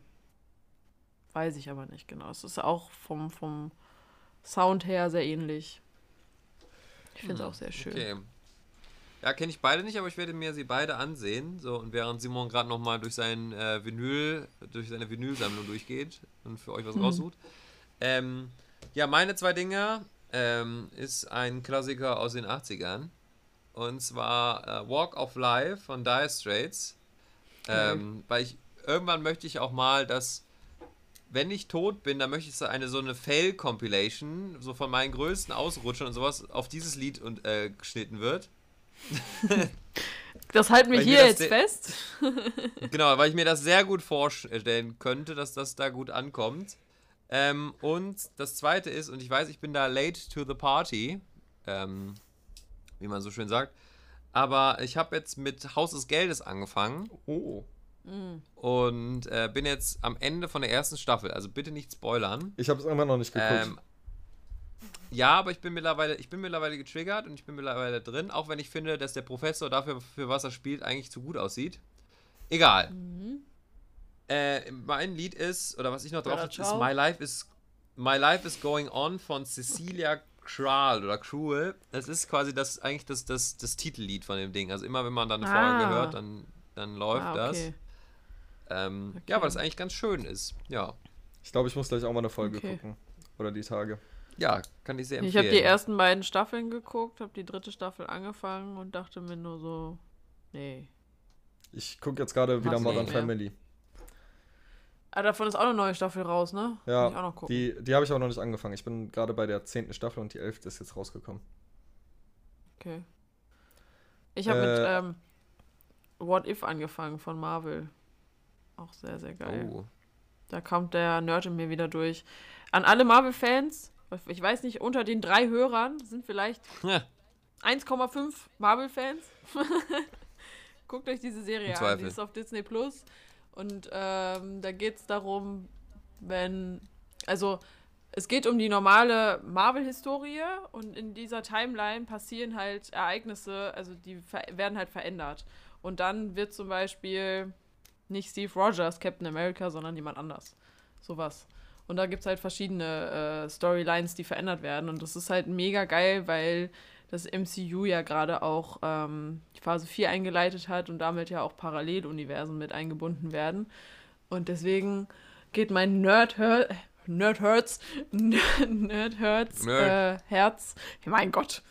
Weiß ich aber nicht genau. Es ist auch vom, vom Sound her sehr ähnlich. Ich finde es auch sehr schön. Okay. Ja, kenne ich beide nicht, aber ich werde mir sie beide ansehen. So, und während Simon gerade nochmal durch sein äh, Vinyl, durch seine Vinylsammlung durchgeht und für euch was raussucht. Ähm, ja, meine zwei Dinge ähm, ist ein Klassiker aus den 80ern. Und zwar äh, Walk of Life von Dire Straits. Ähm, weil ich irgendwann möchte ich auch mal das wenn ich tot bin, dann möchte ich so eine so eine Fail-Compilation, so von meinen größten Ausrutschern und sowas, auf dieses Lied und, äh, geschnitten wird. Das halten wir hier jetzt fest. Genau, weil ich mir das sehr gut vorstellen könnte, dass das da gut ankommt. Ähm, und das zweite ist, und ich weiß, ich bin da late to the party, ähm, wie man so schön sagt, aber ich habe jetzt mit Haus des Geldes angefangen Oh. Und äh, bin jetzt am Ende von der ersten Staffel, also bitte nicht spoilern. Ich habe es immer noch nicht geguckt. Ähm, ja, aber ich bin mittlerweile, ich bin mittlerweile getriggert und ich bin mittlerweile drin, auch wenn ich finde, dass der Professor dafür, für was er spielt, eigentlich zu gut aussieht. Egal. Äh, mein Lied ist, oder was ich noch drauf habe, ist. My Life is My Life is Going On von Cecilia Kral oder Cruel. Das ist quasi das eigentlich das, das, das Titellied von dem Ding. Also immer wenn man dann eine Folge Ah. hört, dann, dann läuft Ah, das. Ähm, Okay. Ja, weil das eigentlich ganz schön ist. Ja. ich glaube, ich muss gleich auch mal eine Folge Okay. gucken. Oder die Tage. Ja, kann ich sehr empfehlen. Ich habe die ersten beiden Staffeln geguckt, habe die dritte Staffel angefangen und dachte mir nur so, nee. Ich gucke jetzt gerade wieder Modern? Family. Ah, davon ist auch eine neue Staffel raus, ne? Muss ich auch Ja, noch gucken. die, die habe ich aber noch nicht angefangen. Ich bin gerade bei der zehnten Staffel und die elfte ist jetzt rausgekommen. Okay. Ich habe mit Äh, ähm, What If angefangen von Marvel. Auch sehr, sehr geil. Oh. Da kommt der Nerd in mir wieder durch. An alle Marvel-Fans, ich weiß nicht, unter den drei Hörern sind vielleicht Ja. 1,5 Marvel-Fans. Guckt euch diese Serie an. Die ist auf Disney Plus. Und ähm, da geht es darum, wenn. Also, es geht um die normale Marvel-Historie und in dieser Timeline passieren halt Ereignisse, also die werden halt verändert. Und dann wird zum Beispiel nicht Steve Rogers Captain America, sondern jemand anders. Sowas. Und da gibt es halt verschiedene äh, Storylines, die verändert werden. Und das ist halt mega geil, weil das MCU ja gerade auch ähm, die Phase 4 eingeleitet hat und damit ja auch Paralleluniversen mit eingebunden werden. Und deswegen geht mein Nerd, Nerd Herz, Nerd Nerd. Äh, Herz, mein Gott,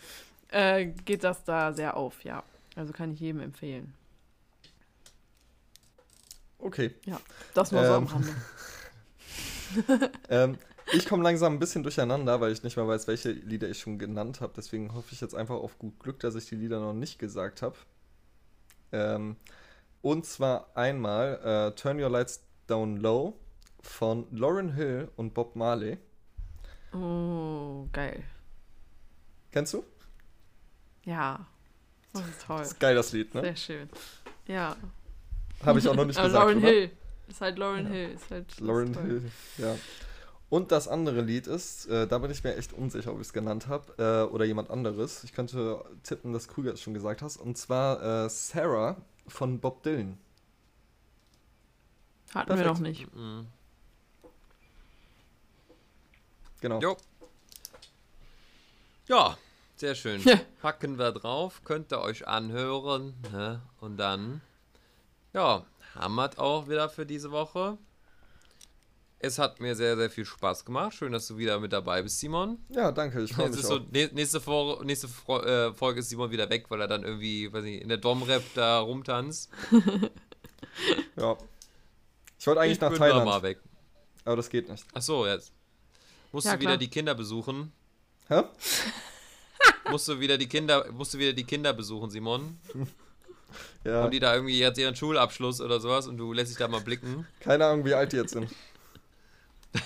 äh, geht das da sehr auf, ja. Also kann ich jedem empfehlen. Okay. Ja, das nur so am Ähm. Rande. ähm, ich komme langsam ein bisschen durcheinander, weil ich nicht mehr weiß, welche Lieder ich schon genannt habe. Deswegen hoffe ich jetzt einfach auf gut Glück, dass ich die Lieder noch nicht gesagt habe. Ähm, und zwar einmal äh, Turn Your Lights Down Low von Lauren Hill und Bob Marley. Oh, geil. Kennst du? Ja. Das ist toll. Das ist geil, das Lied, ne? Sehr schön. Ja. Habe ich auch noch nicht Aber gesagt, Lauren oder? Hill. Ist halt Lauren Hill. Ist halt Lauren toll. Hill, ja. Und das andere Lied ist, äh, da bin ich mir echt unsicher, ob ich es genannt habe, äh, oder jemand anderes. Ich könnte tippen, dass Krüger es schon gesagt hast. Und zwar äh, Sarah von Bob Dylan. Hatten wir Perfekt. noch nicht. Mhm. Genau. Jo. Ja, sehr schön. Ja. Packen wir drauf, könnt ihr euch anhören. Ne? Und dann, ja, es auch wieder für diese Woche. Es hat mir sehr, sehr viel Spaß gemacht. Schön, dass du wieder mit dabei bist, Simon. Ja, danke, ich freue mich so, nä- nächste, Vor nächste Fro äh, Folge ist Simon wieder weg, weil er dann irgendwie, weiß nicht, in der Dom-Rap da rumtanzt. Ja. Ich wollte eigentlich ich nach bin da mal Thailand, weg. aber das geht nicht. Achso, jetzt. Musst Ja, du wieder klar. die Kinder besuchen? Hä? Musst du wieder die Kinder, musst du wieder die Kinder besuchen, Simon? Ja, Haben die da irgendwie jetzt ihren Schulabschluss oder sowas und du lässt dich da mal blicken? keine Ahnung, wie alt die jetzt sind.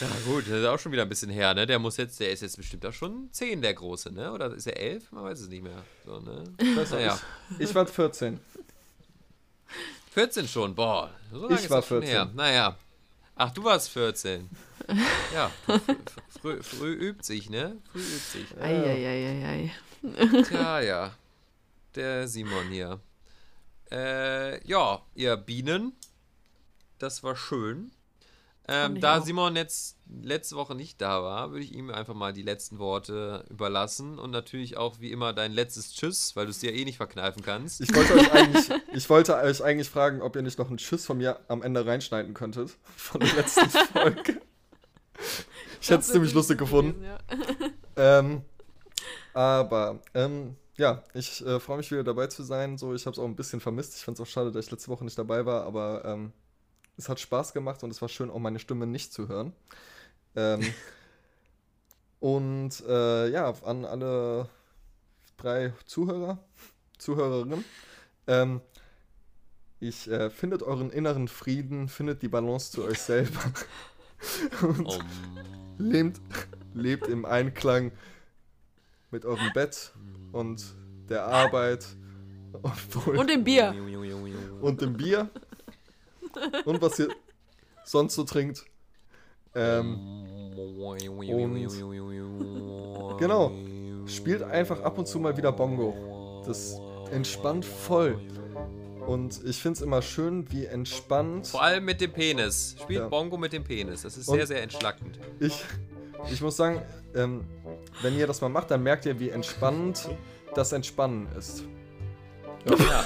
Ja gut, das ist auch schon wieder ein bisschen her, ne? Der muss jetzt, der ist jetzt bestimmt auch schon 10, der Große, ne? Oder ist er 11? Man weiß es nicht mehr. So, ne? Ich, Naja, ich war 14. 14 schon, boah. So lange Ich ist war das schon 14. Her. Naja. Ach, du warst 14. Ja, fr- früh, früh übt sich, ne? Früh übt sich. Eieieiei. Tja, ja. Der Simon hier. Äh, ja, ihr Bienen. Das war schön. Ähm, da auch. Simon jetzt letzte Woche nicht da war, würde ich ihm einfach mal die letzten Worte überlassen und natürlich auch wie immer dein letztes Tschüss, weil du es dir eh nicht verkneifen kannst. Ich wollte euch eigentlich, ich wollte euch eigentlich fragen, ob ihr nicht noch einen Schuss von mir am Ende reinschneiden könntet. Von der letzten Folge. Ich hätte es ziemlich lustig gefunden. Ja. Ähm, aber, ähm, ja, ich äh, freue mich wieder dabei zu sein. So, ich habe es auch ein bisschen vermisst. Ich fand es auch schade, dass ich letzte Woche nicht dabei war, aber ähm, es hat Spaß gemacht und es war schön, auch meine Stimme nicht zu hören. Ähm, und äh, ja, an alle drei Zuhörer, Zuhörerinnen. Ähm, ich äh, findet euren inneren Frieden, findet die Balance zu euch selber und Oh, lebt, lebt im Einklang mit eurem Bett und der Arbeit obwohl, Und im Bier. und dem Bier und was ihr sonst so trinkt. Ähm, genau. Spielt einfach ab und zu mal wieder Bongo. Das entspannt voll. Und ich finde es immer schön, wie entspannt Vor allem mit dem Penis. Spielt Ja. Bongo mit dem Penis. Das ist Und- sehr, sehr entschlackend. ich. Ich muss sagen, ähm, wenn ihr das mal macht, dann merkt ihr, wie entspannend das Entspannen ist. Ja.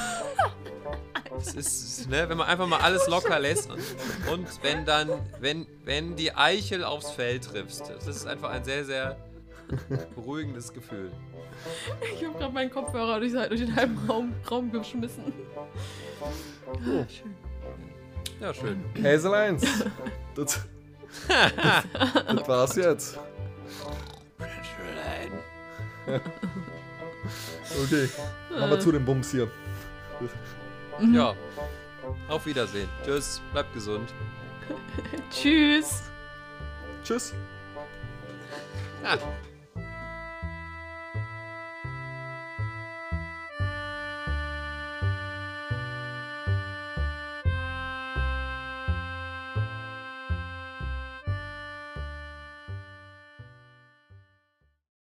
Es ist, ne, wenn man einfach mal alles locker lässt und, und wenn dann, wenn, wenn die Eichel aufs Fell triffst, das ist einfach ein sehr, sehr beruhigendes Gefühl. Ich habe gerade meinen Kopfhörer durch, durch den halben Raum, Raum geschmissen. Oh. Schön. Ja, schön. Hazel 1. Das, das, war's jetzt. Okay, machen wir zu den Bums hier. Ja. Auf Wiedersehen. Tschüss. Bleibt gesund. Tschüss. Tschüss. Ah.